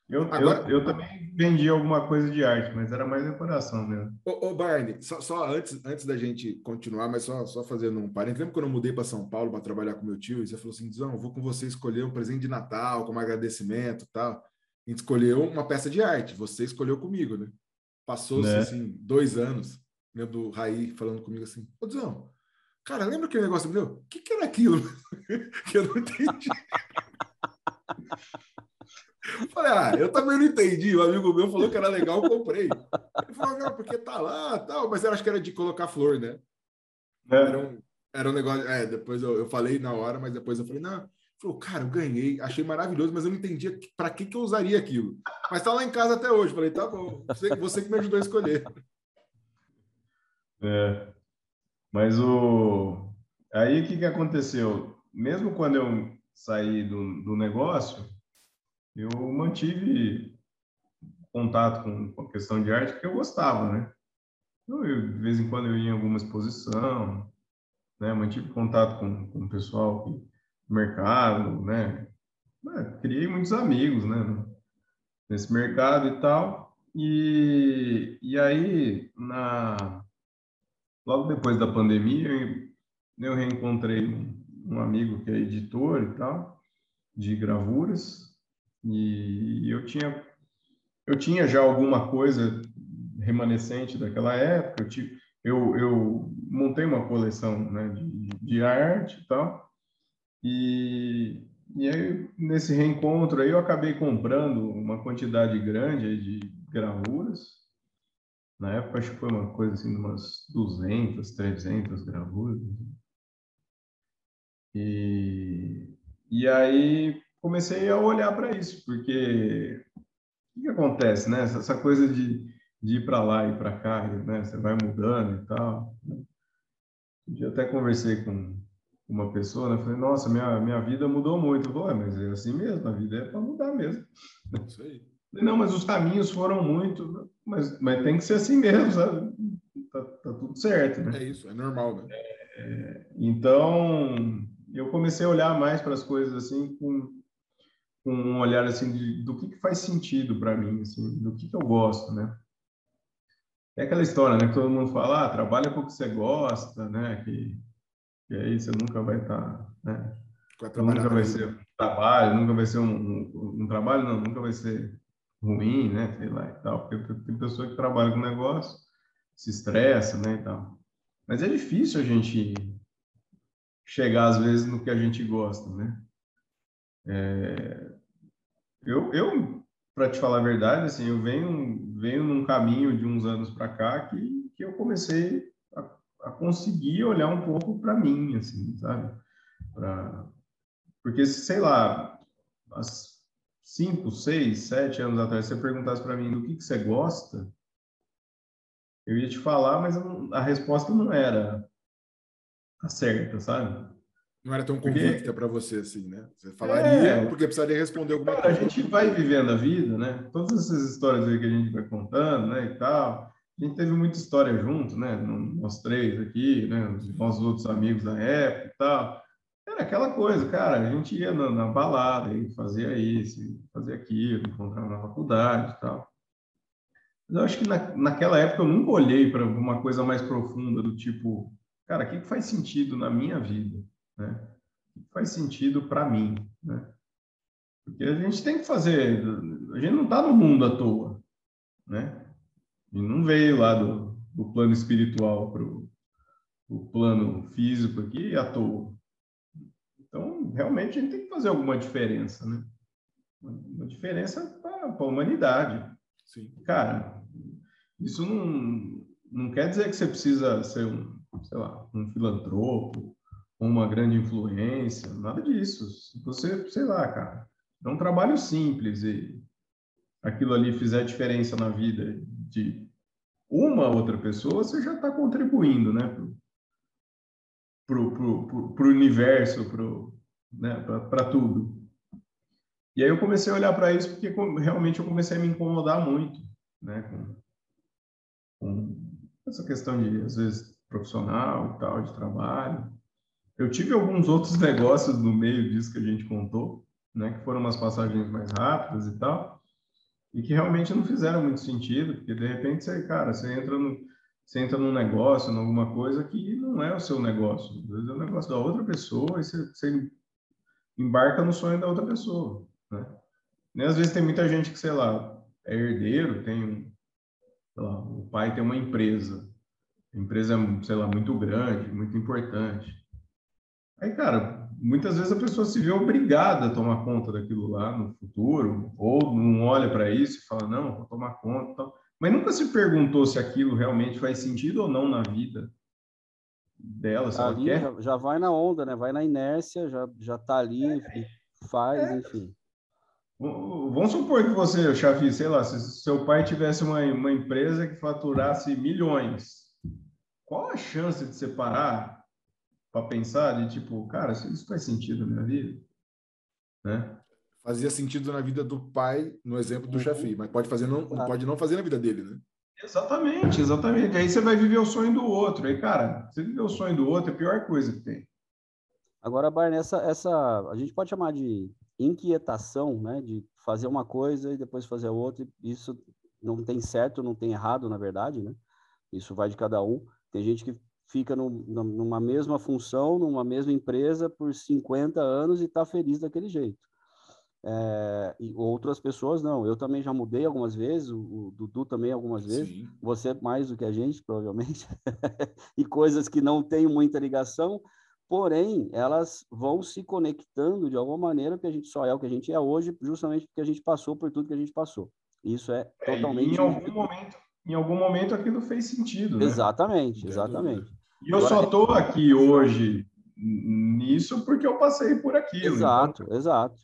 Eu, Agora, eu, eu, também vendi alguma coisa de arte, mas era mais decoração mesmo. Ô, ô Barney, só, só, antes, antes da gente continuar, mas só, só fazendo um parênteses. Lembra quando eu mudei para São Paulo para trabalhar com meu tio? E você falou assim: Dizão, vou com você escolher um presente de Natal, como agradecimento tal. A gente escolheu uma peça de arte. Você escolheu comigo, né? Passou-se, né? assim, dois anos lembro do Raí falando comigo assim, ô Dizão, cara, lembra aquele negócio meu? O que, que era aquilo? [LAUGHS] que eu não entendi. [LAUGHS] Falei, ah, eu também não entendi. O amigo meu falou que era legal, eu comprei. Ele falou, não, porque tá lá tal, mas eu acho que era de colocar flor, né? É. Era, um, era um negócio. É, depois eu, eu falei na hora, mas depois eu falei, não. Falou, cara, eu ganhei, achei maravilhoso, mas eu não entendia para que, que eu usaria aquilo. Mas tá lá em casa até hoje. Falei, tá bom, você, você que me ajudou a escolher. É. Mas o. Aí o que, que aconteceu? Mesmo quando eu saí do, do negócio, eu mantive contato com, com a questão de arte que eu gostava, né? Então, eu, de vez em quando eu ia em alguma exposição, né? Mantive contato com, com o pessoal do mercado, né? Criei muitos amigos, né? Nesse mercado e tal. E, e aí, na, logo depois da pandemia, eu reencontrei um amigo que é editor e tal, de gravuras, e eu tinha, eu tinha já alguma coisa remanescente daquela época. Eu, tive, eu, eu montei uma coleção né, de, de arte e tal. E, e aí, nesse reencontro aí, eu acabei comprando uma quantidade grande de gravuras. Na época, acho que foi uma coisa assim, de umas 200, 300 gravuras. E, e aí comecei a olhar para isso, porque o que, acontece, né? Essa, essa coisa de, de ir para lá e para cá, né? Você vai mudando e tal. Eu até conversei com uma pessoa, né? Falei, nossa, minha, minha vida mudou muito. Eu falei, mas é assim mesmo, a vida é para mudar mesmo. Isso aí. Não, mas os caminhos foram muito, mas, mas tem que ser assim mesmo, sabe? Tá, tá tudo certo, né? É isso, é normal, né? É, então, eu comecei a olhar mais para as coisas assim com, com um olhar assim de, do que, que faz sentido para mim, assim, do que, que eu gosto, né? É aquela história, né? Que todo mundo fala, ah, trabalha com o que você gosta, né? Que, que aí você nunca vai estar, tá, né? Nunca vai ser um trabalho, nunca vai ser um, um, um, trabalho, não, nunca vai ser ruim, né? Sei lá e tal. Porque tem pessoa que trabalha com negócio, se estressa, né? E tal. Mas é difícil a gente chegar às vezes no que a gente gosta, né? É, eu, eu para te falar a verdade, assim, eu venho, venho num caminho de uns anos para cá que, que eu comecei a, a conseguir olhar um pouco para mim, assim, sabe? Pra, porque, sei lá, há cinco, seis, sete anos atrás, você perguntasse para mim do que, que você gosta, eu ia te falar, mas a resposta não era certa, sabe? Não era tão convicta para você assim, né? Você falaria é, porque precisaria responder alguma cara, coisa. A gente vai vivendo a vida, né? Todas essas histórias aí que a gente vai contando, né, e tal. A gente teve muita história junto, né? Nós três aqui, né? Os nossos outros amigos da época e tal. Era aquela coisa, cara. A gente ia na, na balada e fazia isso, fazia aquilo, encontrava na faculdade e tal. Mas eu acho que na, naquela época eu nunca olhei para uma coisa mais profunda do tipo, cara, o que faz sentido na minha vida, né? O que faz sentido para mim, né? Porque a gente tem que fazer, a gente não está no mundo à toa, né? E não veio lá do, do plano espiritual para o plano físico aqui à toa. Então, realmente, a gente tem que fazer alguma diferença, né? Uma diferença para a humanidade. Sim. Cara, isso não, não quer dizer que você precisa ser um, sei lá, um filantropo, uma grande influência, nada disso. Se você, sei lá, cara, é um trabalho simples e aquilo ali fizer diferença na vida de uma outra pessoa, você já está contribuindo, né, pro, pro, pro, pro universo, pro, né, para tudo. E aí eu comecei a olhar para isso porque realmente eu comecei a me incomodar muito, né, com, com essa questão de às vezes profissional e tal, de trabalho. Eu tive alguns outros [LAUGHS] negócios no meio disso que a gente contou, né, que foram umas passagens mais rápidas e tal, e que realmente não fizeram muito sentido, porque de repente você, cara, você entra no, você entra num negócio, em alguma coisa que não é o seu negócio, às vezes é o negócio da outra pessoa e você, você embarca no sonho da outra pessoa, né? E às vezes tem muita gente que, sei lá, é herdeiro, tem, lá, o pai tem uma empresa, a empresa é, sei lá, muito grande, muito importante. Aí, cara, muitas vezes a pessoa se vê obrigada a tomar conta daquilo lá no futuro, ou não olha para isso e fala, não, vou tomar conta. Tal. Mas nunca se perguntou se aquilo realmente faz sentido ou não na vida dela, se ali ela quer. Já, vai na onda, né? Vai na inércia, já, já tá ali, é, faz, é. enfim. Vamos supor que você, Chafi, sei lá, se seu pai tivesse uma, uma empresa que faturasse milhões, qual a chance de separar para pensar de tipo, cara, isso faz sentido na minha vida? Né? Fazia sentido na vida do pai, no exemplo do Chafi, mas pode fazer não, pode não fazer na vida dele, né? Exatamente, exatamente. Aí você vai viver o sonho do outro. Aí, cara, você viver o sonho do outro é a pior coisa que tem. Agora, Barney, essa, essa a gente pode chamar de inquietação, né, de fazer uma coisa e depois fazer outra, isso não tem certo, não tem errado, na verdade, né? Isso vai de cada um. Tem gente que fica no, numa mesma função, numa mesma empresa por 50 anos e está feliz daquele jeito. É, e outras pessoas não. Eu também já mudei algumas vezes, o, o Dudu também algumas vezes, Sim. você mais do que a gente, [LAUGHS] provavelmente, e coisas que não têm muita ligação, porém, elas vão se conectando de alguma maneira, que a gente só é o que a gente é hoje, justamente porque a gente passou por tudo que a gente passou. Isso é, é totalmente. Em algum momento, em algum momento aquilo fez sentido. Né? Exatamente, exatamente. E eu Agora, só estou aqui hoje nisso porque eu passei por aquilo. Exato, então... exato.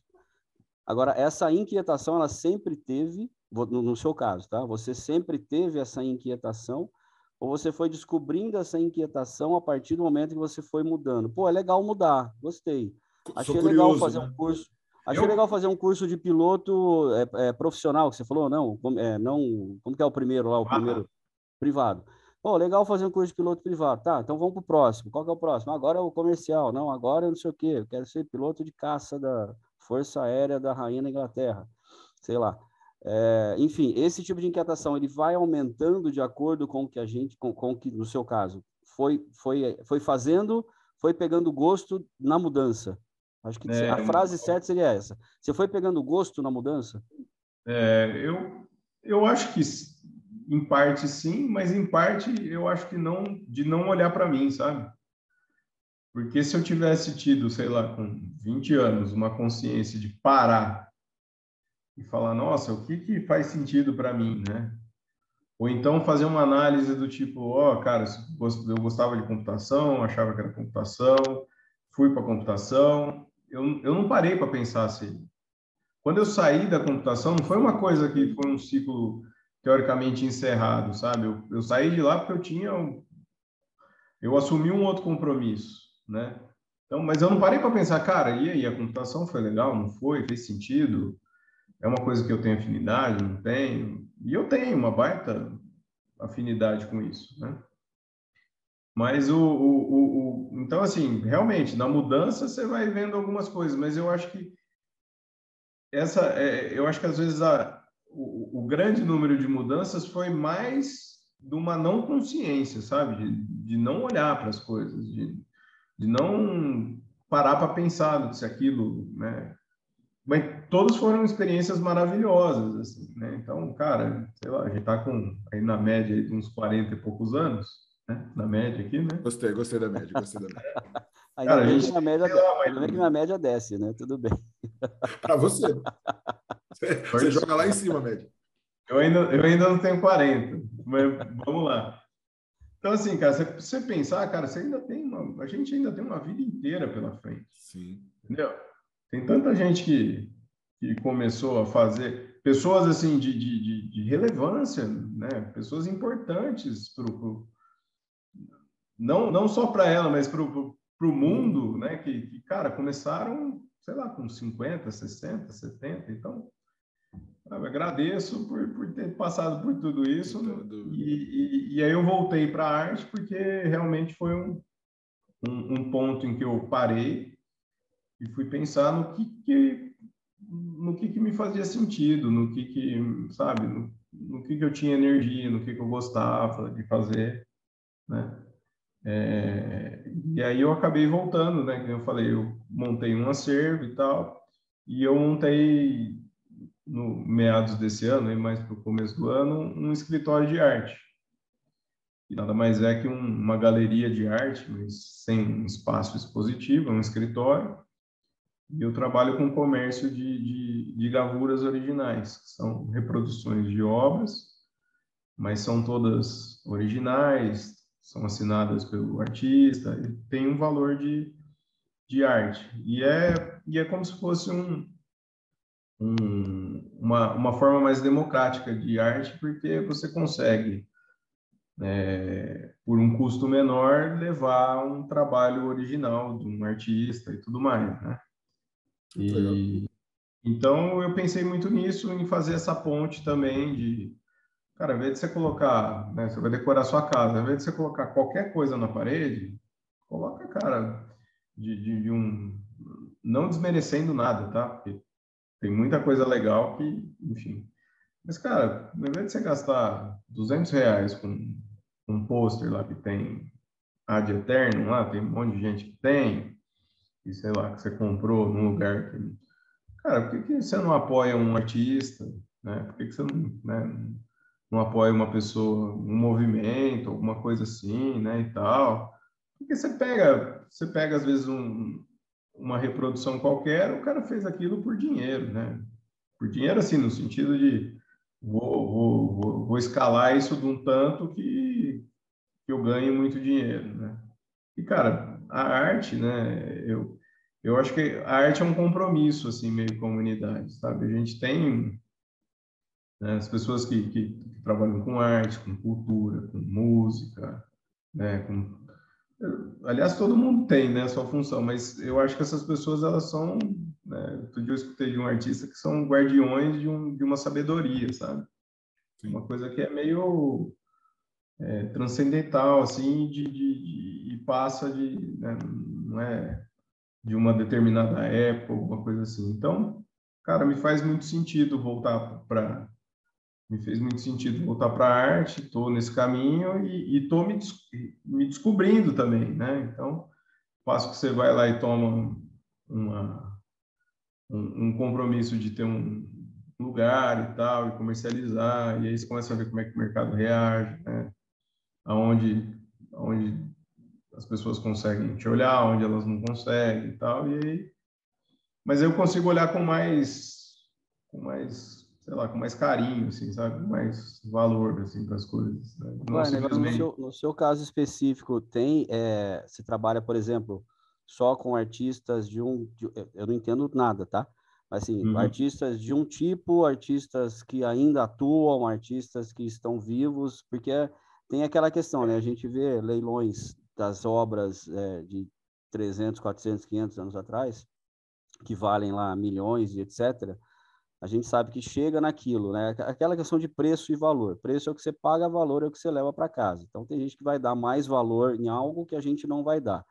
Agora, essa inquietação, ela sempre teve, no seu caso, tá? Você sempre teve essa inquietação, ou você foi descobrindo essa inquietação a partir do momento que você foi mudando? Pô, é legal mudar, gostei. Achei curioso, legal fazer né? um curso. Achei eu... legal fazer um curso de piloto é, é, profissional, que você falou, não, é, não, como que é o primeiro lá, o ah, primeiro privado. Pô, legal fazer um curso de piloto privado. Tá, então vamos para o próximo. Qual que é o próximo? Agora é o comercial. Não, agora eu não sei o quê. Eu quero ser piloto de caça da Força Aérea da Rainha da Inglaterra. Sei lá. É, enfim, esse tipo de inquietação ele vai aumentando de acordo com o que a gente, com, com que, no seu caso, foi, foi, foi fazendo, foi pegando gosto na mudança. Acho que é, a frase certa seria essa. Você foi pegando gosto na mudança? É, eu, eu acho que em parte sim, mas em parte eu acho que não, de não olhar para mim, sabe? Porque se eu tivesse tido, sei lá, com 20 anos, uma consciência de parar e falar, nossa, o que, que faz sentido para mim, né? Ou então fazer uma análise do tipo, ó, oh, cara, eu gostava de computação, achava que era computação, fui para computação. Eu, eu não parei para pensar assim. Quando eu saí da computação, não foi uma coisa que foi um ciclo teoricamente encerrado, sabe? Eu, eu saí de lá porque eu tinha, eu assumi um outro compromisso, né? Então, mas eu não parei para pensar, cara, e aí, a computação foi legal, não foi? Fez sentido? É uma coisa que eu tenho afinidade, não tenho? E eu tenho uma baita afinidade com isso, né? Mas o, o, o, então assim, realmente na mudança você vai vendo algumas coisas, mas eu acho que essa, é, eu acho que às vezes a, o, o, grande número de mudanças foi mais de uma não consciência, sabe? De, de não olhar para as coisas, de, de não parar para pensar se aquilo, né? Mas todas foram experiências maravilhosas, assim, né? Então, cara, sei lá, a gente tá com aí na média de uns 40 e poucos anos, né? Na média aqui, né? Gostei, gostei da média, gostei da média. [LAUGHS] Ainda cara, bem, gente, que na média, lá, mas... que na média desce, né? Tudo bem. [LAUGHS] para você. Você, você joga lá em cima, média. Eu ainda, eu ainda não tenho 40, mas vamos lá. Então, assim, cara, se você pensar, cara, você ainda tem uma, a gente ainda tem uma vida inteira pela frente. Sim. Entendeu? Tem tanta gente que, que começou a fazer, pessoas assim de, de, de relevância, né? Pessoas importantes para o. Não, não só para ela, mas para o mundo, né? Que, que, cara, começaram, sei lá, com 50, 60, 70. Então, eu agradeço por, por ter passado por tudo isso. E, e, e, aí eu voltei para a arte porque realmente foi um, um, um, ponto em que eu parei e fui pensar no que, que no que, que me fazia sentido, no que, que sabe, no, no que, que eu tinha energia, no que, que eu gostava de fazer, né? É, e aí eu acabei voltando, né? Eu falei, eu montei um acervo e tal, e eu montei no meados desse ano, mais para o começo do ano, um escritório de arte. E nada mais é que um, uma galeria de arte, mas sem espaço expositivo, é um escritório. E eu trabalho com comércio de, de, de gravuras originais, que são reproduções de obras, mas são todas originais, são assinadas pelo artista, e tem um valor de, de arte. E é, e é como se fosse um, um, uma, uma forma mais democrática de arte, porque você consegue, é, por um custo menor, levar um trabalho original de um artista e tudo mais, né? E, então, eu pensei muito nisso, em fazer essa ponte também de, cara, ao invés de você colocar, né, você vai decorar sua casa, ao invés de você colocar qualquer coisa na parede, coloca, cara, de, de, de um, não desmerecendo nada, tá? Porque tem muita coisa legal que, enfim. Mas, cara, ao invés de você gastar 200 reais com um pôster lá que tem ad eterno lá, tem um monte de gente que tem, e sei lá, que você comprou num lugar que cara, por que, que você não apoia um artista? Né? Por que, que você não, né, não apoia uma pessoa, um movimento, alguma coisa assim, né, e tal? Porque você pega, você pega às vezes um, uma reprodução qualquer, o cara fez aquilo por dinheiro, né? Por dinheiro assim, no sentido de vou, vou, vou, vou escalar isso de um tanto que, que eu ganhe muito dinheiro, né? E, cara, a arte, né, eu, eu acho que a arte é um compromisso, assim, meio comunidade, sabe? A gente tem né, as pessoas que, que, que trabalham com arte, com cultura, com música, né, com Aliás, todo mundo tem, né, a sua função, mas eu acho que essas pessoas, elas são, né, outro dia eu escutei de um artista que são guardiões de, um, de uma sabedoria, sabe? Sim. Uma coisa que é meio é, transcendental, assim, de, de, de, e passa de, né, não é de uma determinada época, alguma coisa assim. Então, cara, me faz muito sentido voltar para me fez muito sentido voltar para a arte, estou nesse caminho e estou me, me descobrindo também, né? Então, passo que você vai lá e toma uma, um, um, compromisso de ter um lugar e tal, e comercializar, e aí você começa a ver como é que o mercado reage, né? Aonde, aonde as pessoas conseguem te olhar, onde elas não conseguem e tal, e aí... Mas eu consigo olhar com mais com mais sei lá, com mais carinho, assim, sabe? Mais valor, assim, para as coisas. Né? Não simplesmente... no, seu, no seu caso específico, tem, é, você trabalha, por exemplo, só com artistas de um, de, eu não entendo nada, tá? Mas, assim, uhum. artistas de um tipo, artistas que ainda atuam, artistas que estão vivos, porque tem aquela questão, né? A gente vê leilões das obras é, de 300, 400, 500 anos atrás, que valem lá milhões e etc., a gente sabe que chega naquilo, né? Aquela questão de preço e valor. Preço é o que você paga, valor é o que você leva para casa. Então, tem gente que vai dar mais valor em algo que a gente não vai dar.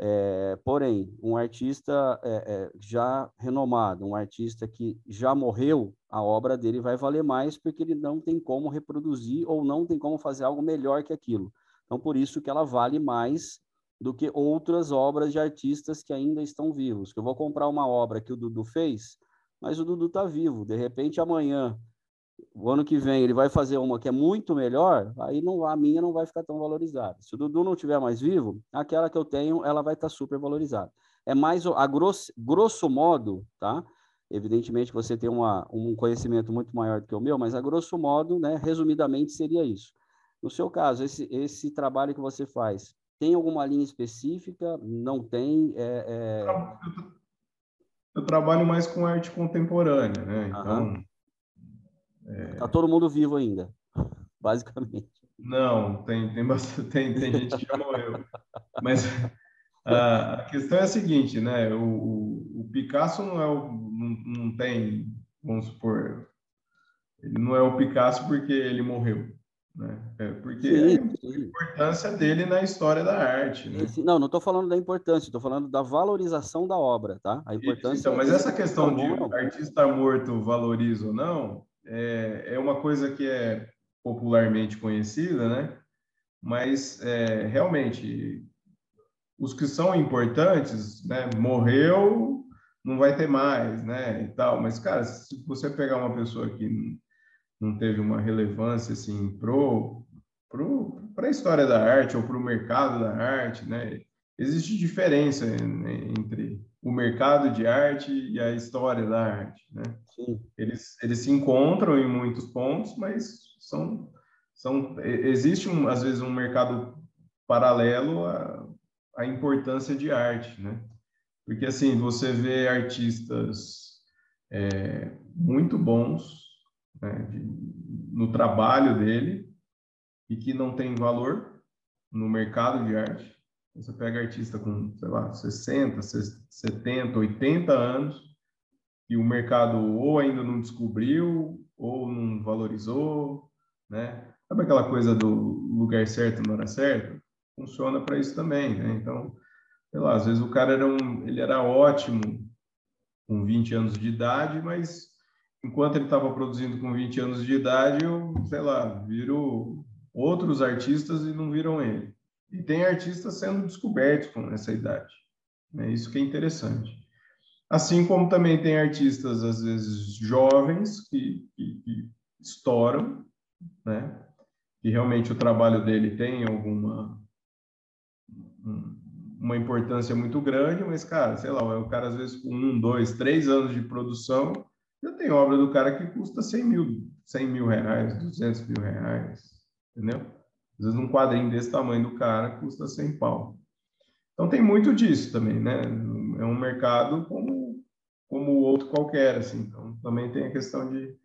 É, porém, um artista é, é, já renomado, um artista que já morreu, a obra dele vai valer mais porque ele não tem como reproduzir ou não tem como fazer algo melhor que aquilo. Então, por isso que ela vale mais do que outras obras de artistas que ainda estão vivos. Que eu vou comprar uma obra que o Dudu fez, mas o Dudu está vivo. De repente, amanhã, o ano que vem, ele vai fazer uma que é muito melhor, aí não, a minha não vai ficar tão valorizada. Se o Dudu não estiver mais vivo, aquela que eu tenho, ela vai estar tá super valorizada. É mais, a grosso, grosso modo, tá? Evidentemente, você tem uma, um conhecimento muito maior do que o meu, mas a grosso modo, né, resumidamente, seria isso. No seu caso, esse, esse trabalho que você faz, tem alguma linha específica? Não tem? É, é eu trabalho mais com arte contemporânea, né? Então. É... Tá todo mundo vivo ainda, [LAUGHS] basicamente. Não, tem, tem, bastante, [LAUGHS] tem, tem gente que já morreu. Mas a, questão é a seguinte, né? O, o, o Picasso não é o, não, não tem, vamos supor, ele não é o Picasso porque ele morreu. Né? É porque sim, sim. a importância dele na história da arte. Né? Sim, não, não estou falando da importância, estou falando da valorização da obra, tá? A importância. Então, mas essa questão de artista morto valoriza ou não é, é uma coisa que é popularmente conhecida, né? Mas é, realmente os que são importantes, né? Morreu, não vai ter mais, né? E tal. Mas cara, se você pegar uma pessoa que não teve uma relevância assim pro para a história da arte ou para o mercado da arte, né? Existe diferença entre o mercado de arte e a história da arte, né? Sim. Eles, eles se encontram em muitos pontos, mas são, são existe um, às vezes um mercado paralelo à, à importância de arte, né? Porque assim você vê artistas é, muito bons né, de, no trabalho dele e que não tem valor no mercado de arte. Você pega artista com, sei lá, 60, 70, 80 anos e o mercado ou ainda não descobriu ou não valorizou, né? Sabe aquela coisa do lugar certo na hora certa? Funciona para isso também, né? Então, sei lá, às vezes o cara era um, ele era ótimo com 20 anos de idade, mas enquanto ele estava produzindo com 20 anos de idade, eu, sei lá, viro outros artistas e não viram ele. E tem artistas sendo descobertos com essa idade. É isso que é interessante. Assim como também tem artistas, às vezes, jovens que, que, que estouram, né? Que realmente o trabalho dele tem alguma uma importância muito grande, mas, cara, sei lá, o cara às vezes com um, dois, três anos de produção, já tem obra do cara que custa 100 mil, 100 mil reais, 200 mil reais, entendeu? Às vezes um quadrinho desse tamanho do cara custa 100 pau. Então tem muito disso também, né? É um mercado como, como o outro qualquer, assim. Então também tem a questão de...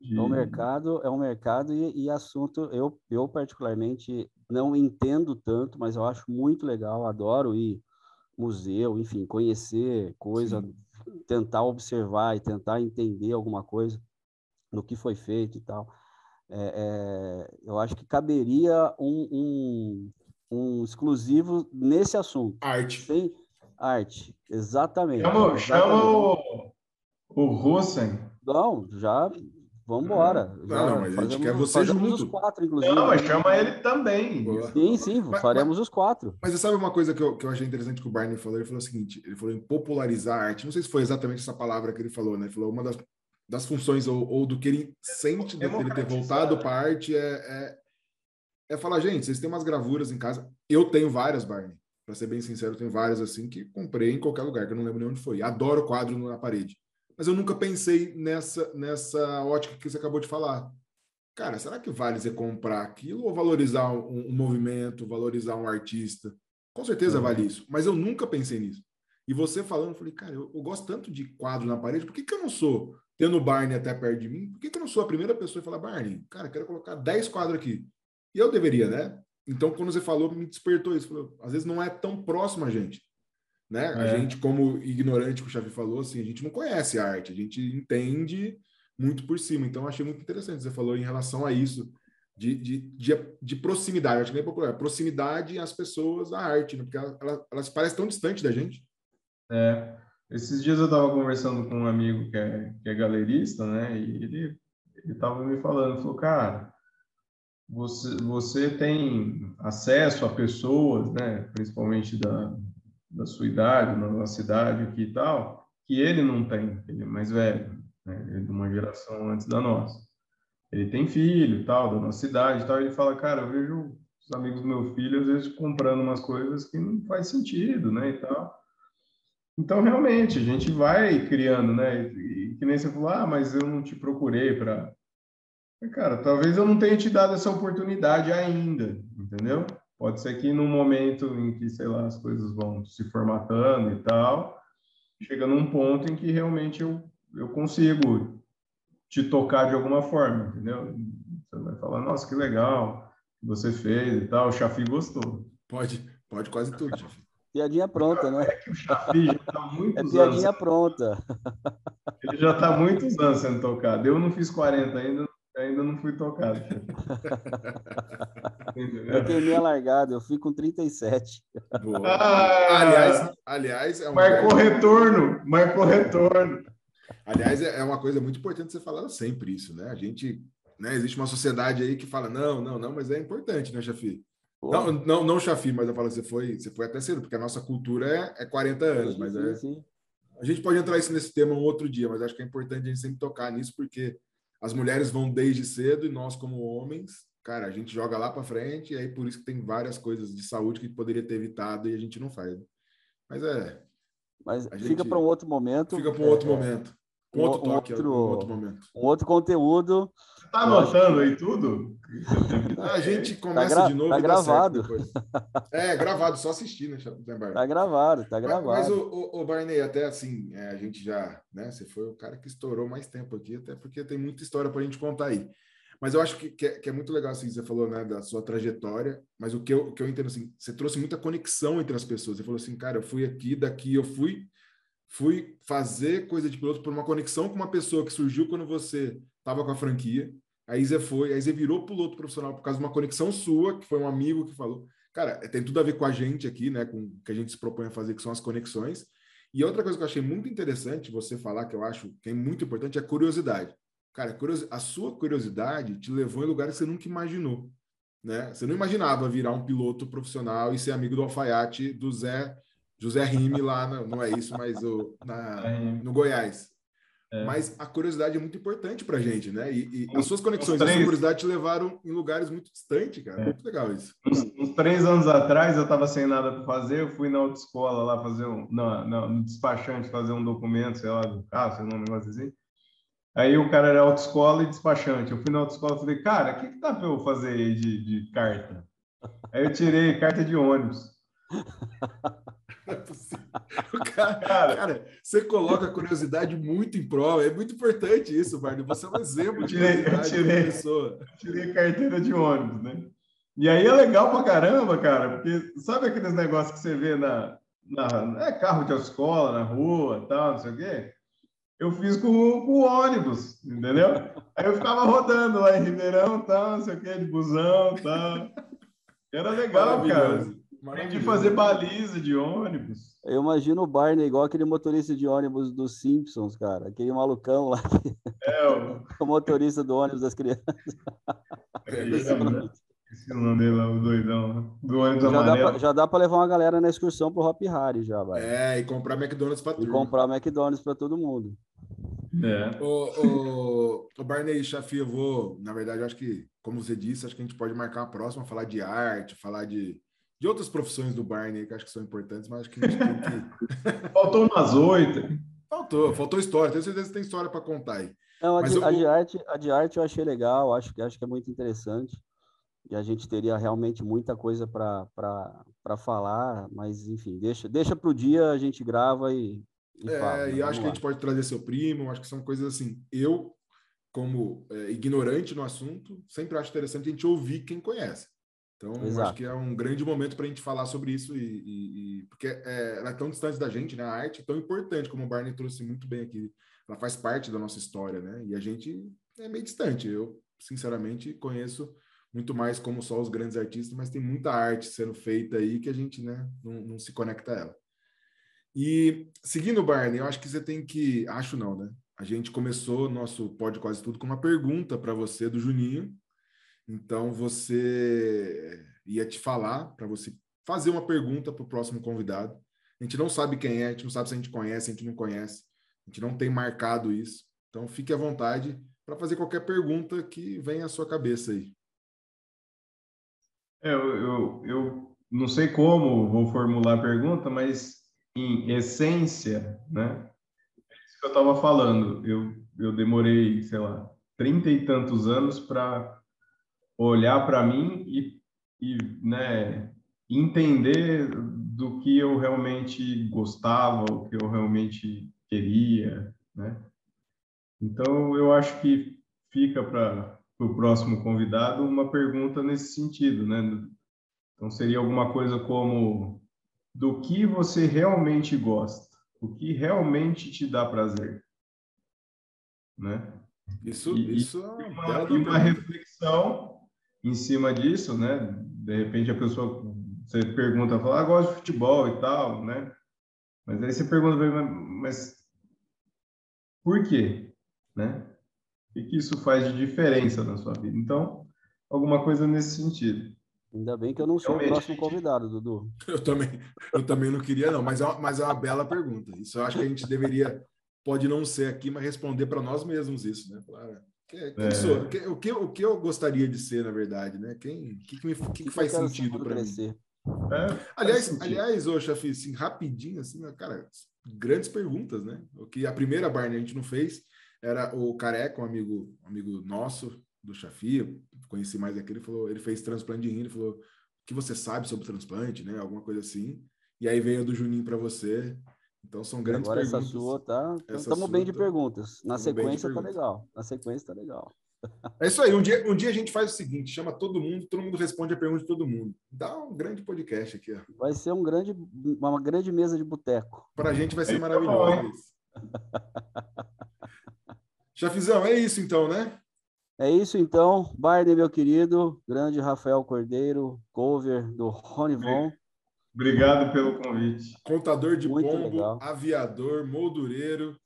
de... É um mercado, é um mercado e, e assunto, eu, eu particularmente não entendo tanto, mas eu acho muito legal, adoro ir museu, enfim, conhecer coisa, Sim. Tentar observar e tentar entender alguma coisa do que foi feito e tal. É, é, eu acho que caberia um, um, um, exclusivo nesse assunto. Arte. Sem arte, exatamente. Chama, exatamente. chama o, o Rosen. Não, já Vamos embora. Não, não, mas a gente quer você junto. os quatro, inclusive. Não, mas chama ele também. Boa. Sim, sim, mas, faremos mas, os quatro. Mas você sabe uma coisa que eu, que eu achei interessante que o Barney falou? Ele falou o seguinte, ele falou em popularizar a arte. Não sei se foi exatamente essa palavra que ele falou, né? Ele falou uma das, das funções ou, ou do que ele sente de ele ter voltado para a arte é, é, é falar, gente, vocês têm umas gravuras em casa. Eu tenho várias, Barney. Para ser bem sincero, eu tenho várias assim que comprei em qualquer lugar, que eu não lembro nem onde foi. Adoro quadro na parede mas eu nunca pensei nessa, nessa ótica que você acabou de falar. Cara, será que vale você comprar aquilo ou valorizar um, um movimento, valorizar um artista? Com certeza uhum. vale isso, mas eu nunca pensei nisso. E você falando, eu falei, cara, eu, eu, gosto tanto de quadro na parede, por que, que eu não sou, tendo o Barney até perto de mim, por que, que eu não sou a primeira pessoa a falar, Barney, cara, quero colocar 10 quadros aqui? E eu deveria, né? Então, quando você falou, me despertou isso. Falou, às vezes não é tão próximo a gente. Né? É. A gente, como ignorante, que o Xavi falou, assim, a gente não conhece a arte, a gente entende muito por cima. Então, achei muito interessante. Você falou em relação a isso, de, de, de, de proximidade, acho que nem é popular, proximidade às pessoas, à arte, né? porque elas, elas, elas parecem tão distantes da gente. É. Esses dias eu estava conversando com um amigo que é, que é galerista, né? E ele ele estava me falando, falou, cara, você, você tem acesso a pessoas, né? Principalmente da, da sua idade, na nossa idade aqui e tal, que ele não tem, ele é mais velho, né? ele é de uma geração antes da nossa. Ele tem filho e tal, da nossa idade e tal, ele fala, cara, eu vejo os amigos do meu filho às vezes comprando umas coisas que não faz sentido, né, e tal. Então, realmente, a gente vai criando, né, e, que nem você falou, ah, mas eu não te procurei para... Cara, talvez eu não tenha te dado essa oportunidade ainda, entendeu? Pode ser que no momento em que, sei lá, as coisas vão se formatando e tal, chega num ponto em que realmente eu, eu consigo te tocar de alguma forma, entendeu? Você vai falar, nossa, que legal que você fez e tal, o Chafi gostou. Pode, pode quase tudo, Chafi. Piadinha pronta, né? É que o Chafi já está muitos é piadinha anos. pronta. Ele já está muitos anos sendo tocado. Eu não fiz 40 ainda, ainda não fui tocado. [LAUGHS] eu queimei a largada, eu fui com 37. Ah, aliás, aliás, é um marcou retorno, marcou retorno. Aliás, é, é uma coisa muito importante você falar sempre isso, né? A gente, né, existe uma sociedade aí que fala não, não, não, mas é importante, né, Chafi? Não, não, não, Chafi, mas eu falo, você foi, você foi até cedo, porque a nossa cultura é, é 40 anos, sim, mas sim, é. Sim. A gente pode entrar isso nesse tema um outro dia, mas acho que é importante a gente sempre tocar nisso, porque as mulheres vão desde cedo e nós, como homens, cara, a gente joga lá para frente, e aí por isso que tem várias coisas de saúde que poderia ter evitado e a gente não faz. Mas é. Mas fica para um outro momento. Fica para um outro é, momento. Um, um outro toque, outro, um outro momento. Um outro conteúdo. Tá anotando aí tudo? A gente começa tá de novo. Tá gravado. [LAUGHS] É, gravado, só assistir, né? Tá gravado, tá gravado. Mas, mas o, o, o, Barney, até assim, é, a gente já, né? Você foi o cara que estourou mais tempo aqui, até porque tem muita história para a gente contar aí. Mas eu acho que, que, é, que, é, muito legal, assim, você falou, né, da sua trajetória, mas o que eu, o que eu entendo, assim, você trouxe muita conexão entre as pessoas. Você falou assim, cara, eu fui aqui, daqui eu fui, fui fazer coisa de piloto por uma conexão com uma pessoa que surgiu quando você estava com a franquia. Aí você foi, aí você virou piloto profissional por causa de uma conexão sua, que foi um amigo que falou. Cara, tem tudo a ver com a gente aqui, né? Com o que a gente se propõe a fazer, que são as conexões. E outra coisa que eu achei muito interessante você falar, que eu acho que é muito importante, é a curiosidade. Cara, a sua curiosidade te levou em lugares que você nunca imaginou. Né? Você não imaginava virar um piloto profissional e ser amigo do alfaiate do Zé José Rime lá, no, não é isso, mas o, na, no Goiás. É. Mas a curiosidade é muito importante para a gente, né? E, e as suas conexões, três... a curiosidade te levaram em lugares muito distantes, cara. É. Muito legal isso. Uns, uns, três anos atrás, eu estava sem nada para fazer, eu fui na autoescola lá fazer um. Não, não, no despachante fazer um documento, sei lá, do carro, sei lá, um negócio assim. Aí o cara era autoescola e despachante. Eu fui na autoescola e falei, cara, o que, que dá para eu fazer aí de, de carta? Aí eu tirei carta de ônibus. [LAUGHS] Não é possível. [LAUGHS] Cara, cara, você coloca a curiosidade muito em prova. É muito importante isso, Barney. Você é um exemplo de tirei, eu tirei, pessoa. Tirei carteira de ônibus, né? E aí é legal pra caramba, cara, porque sabe aqueles negócios que você vê na, na é, carro de escola, na rua, tal, não sei o quê? Eu fiz com, com o ônibus, entendeu? Aí eu ficava rodando lá em Ribeirão, tal, não sei o quê, de busão, tal. Era legal, cara. Aprendi a fazer baliza de ônibus. Eu imagino o Barney igual aquele motorista de ônibus dos Simpsons, cara. Aquele malucão lá. Que... É, o... [LAUGHS] o motorista do ônibus das crianças. [LAUGHS] É, Esse o nome dele lá, o doidão. Né? Do ônibus já amarelo. Dá pra, já dá para levar uma galera na excursão pro Hop Harry já, vai. É, e comprar McDonald's para tudo. E comprar McDonald's para todo mundo. É. O, o, o Barney Chafi, eu vou, na verdade, eu acho que, como você disse, acho que a gente pode marcar a próxima, falar de arte, falar de de outras profissões do Barney que acho que são importantes, mas acho que a gente tem que. [LAUGHS] Faltou umas oito. Faltou, faltou história. Tenho certeza que tem história para contar aí. Não, a, de, eu... a, de, arte, a de arte eu achei legal, acho, acho que é muito interessante. E a gente teria realmente muita coisa para falar, mas enfim, deixa, deixa para o dia, a gente grava e. e é, fala, e acho lá. que a gente pode trazer seu primo, acho que são coisas assim. Eu, como é, ignorante no assunto, sempre acho interessante a gente ouvir quem conhece. Então, Exato. acho que é um grande momento para a gente falar sobre isso, e, e, e porque é, ela é tão distante da gente, né? A arte é tão importante, como o Barney trouxe muito bem aqui. Ela faz parte da nossa história, né? E a gente é meio distante. Eu, sinceramente, conheço muito mais como só os grandes artistas, mas tem muita arte sendo feita aí que a gente né, não, não se conecta a ela. E seguindo o Barney, eu acho que você tem que. Acho não, né? A gente começou nosso Pode Quase Tudo com uma pergunta para você do Juninho, então, você ia te falar para você fazer uma pergunta para o próximo convidado. A gente não sabe quem é, a gente não sabe se a gente conhece, a gente não conhece, a gente não tem marcado isso. Então, fique à vontade para fazer qualquer pergunta que venha à sua cabeça aí. É, eu, eu, eu não sei como vou formular a pergunta, mas em essência, né? É isso que eu estava falando. Eu, eu demorei, sei lá, trinta e tantos anos para olhar para mim e, e né, entender do que eu realmente gostava, o que eu realmente queria, né? Então, eu acho que fica para o próximo convidado uma pergunta nesse sentido, né? Então, seria alguma coisa como do que você realmente gosta, o que realmente te dá prazer, né? Isso, e, isso é uma, uma reflexão em cima disso, né? De repente a pessoa você pergunta, fala, ah, gosto de futebol e tal, né? Mas aí você pergunta, mas por quê, né? O que isso faz de diferença na sua vida? Então, alguma coisa nesse sentido. Ainda bem que eu não sou Realmente, o próximo convidado, Dudu. Eu também, eu também não queria, não, mas é, uma, mas é uma bela pergunta. Isso eu acho que a gente deveria, pode não ser aqui, mas responder para nós mesmos isso, né? Claro. Quem é. sou? O que, o, que, o que eu gostaria de ser, na verdade, né? Quem, que, que, me, que, que faz sentido para mim? É, aliás, aliás, ô Chafi, assim, rapidinho, assim, cara, grandes perguntas, né? O que a primeira Barney a gente não fez era o Careca, um amigo, um amigo nosso do Chafi, conheci mais aquele, falou, ele fez transplante de rim, ele falou, o que você sabe sobre transplante, né? Alguma coisa assim. E aí veio do Juninho para você. Então são grandes Agora perguntas. essa sua tá. Estamos bem de tá... perguntas. Na sequência tá legal. Na sequência tá legal. É isso aí. Um dia, um dia a gente faz o seguinte: chama todo mundo, todo mundo responde a pergunta de todo mundo. Dá um grande podcast aqui. Ó. Vai ser um grande, uma grande mesa de boteco. Para a gente vai ser maravilhoso. [LAUGHS] Chafizão, é isso então, né? É isso então. Barney, meu querido, grande Rafael Cordeiro, cover do Rony Von. Obrigado pelo convite. Contador de Muito pombo, legal. aviador, moldureiro,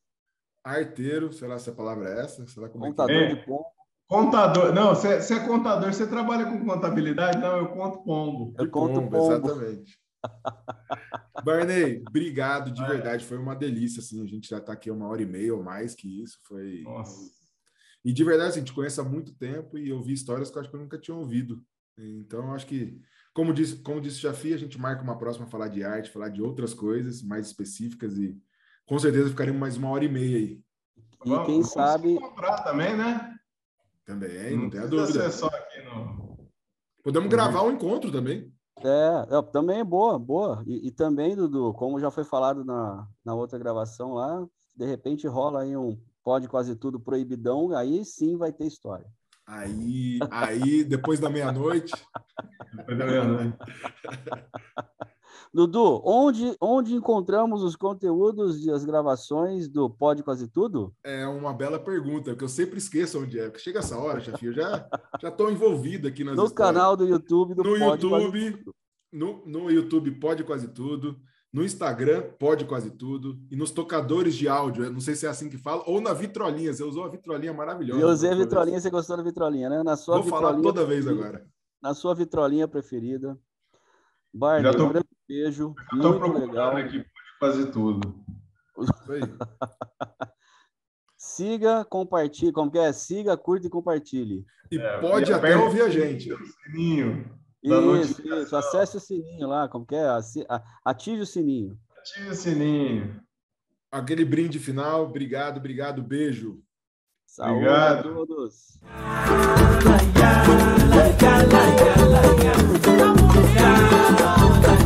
arteiro, sei lá se a palavra é essa. Sei lá como contador é que é. de pombo. Contador, não, você, é contador, você trabalha com contabilidade? Não, eu conto pombo. Eu conto pombo, pombo. Exatamente. [LAUGHS] Barney, obrigado de verdade. Foi uma delícia, assim. A gente já está aqui uma hora e meia ou mais que isso. Foi. Nossa. E de verdade, assim, a gente conhece há muito tempo e eu vi histórias que eu acho que eu nunca tinha ouvido. Então, acho que, como disse, como disse o Jafi, a gente marca uma próxima falar de arte, falar de outras coisas mais específicas e com certeza ficaremos mais uma hora e meia aí. E quem Vamos sabe. comprar também, né? Também, não, não tem a dúvida. Só aqui no... Podemos gravar um encontro também. É, também é boa, boa. E, e, também, Dudu, como já foi falado na, na outra gravação lá, de repente rola aí um pode quase tudo proibidão, aí sim vai ter história. Aí, aí depois da meia-noite. depois da meia-noite. Dudu, onde, onde encontramos os conteúdos e as gravações do Pode Quase Tudo? É uma bela pergunta, porque eu sempre esqueço onde é. Chega essa hora, eu já já estou envolvido aqui nas No histórias. canal do YouTube do no Pode YouTube, no, no YouTube Pode Quase Tudo, no Instagram Pode Quase Tudo e nos tocadores de áudio, não sei se é assim que fala, ou na vitrolinha. Você usou a vitrolinha maravilhosa. Eu usei a vitrolinha, você gostou da vitrolinha, né? Na sua Vou falar toda vez agora. Na sua vitrolinha preferida. Barney, tô... um grande beijo. muito legal. aqui, pode fazer tudo. [LAUGHS] Siga, compartilhe. Como que é? Siga, curta e compartilhe. E é, pode até ouvir a gente. O sininho. Isso, isso, acesse o sininho lá, como que é? Ative o sininho. Ative o sininho. Aquele brinde final, obrigado, obrigado, beijo. Saúde obrigado. a todos.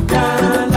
Obrigado.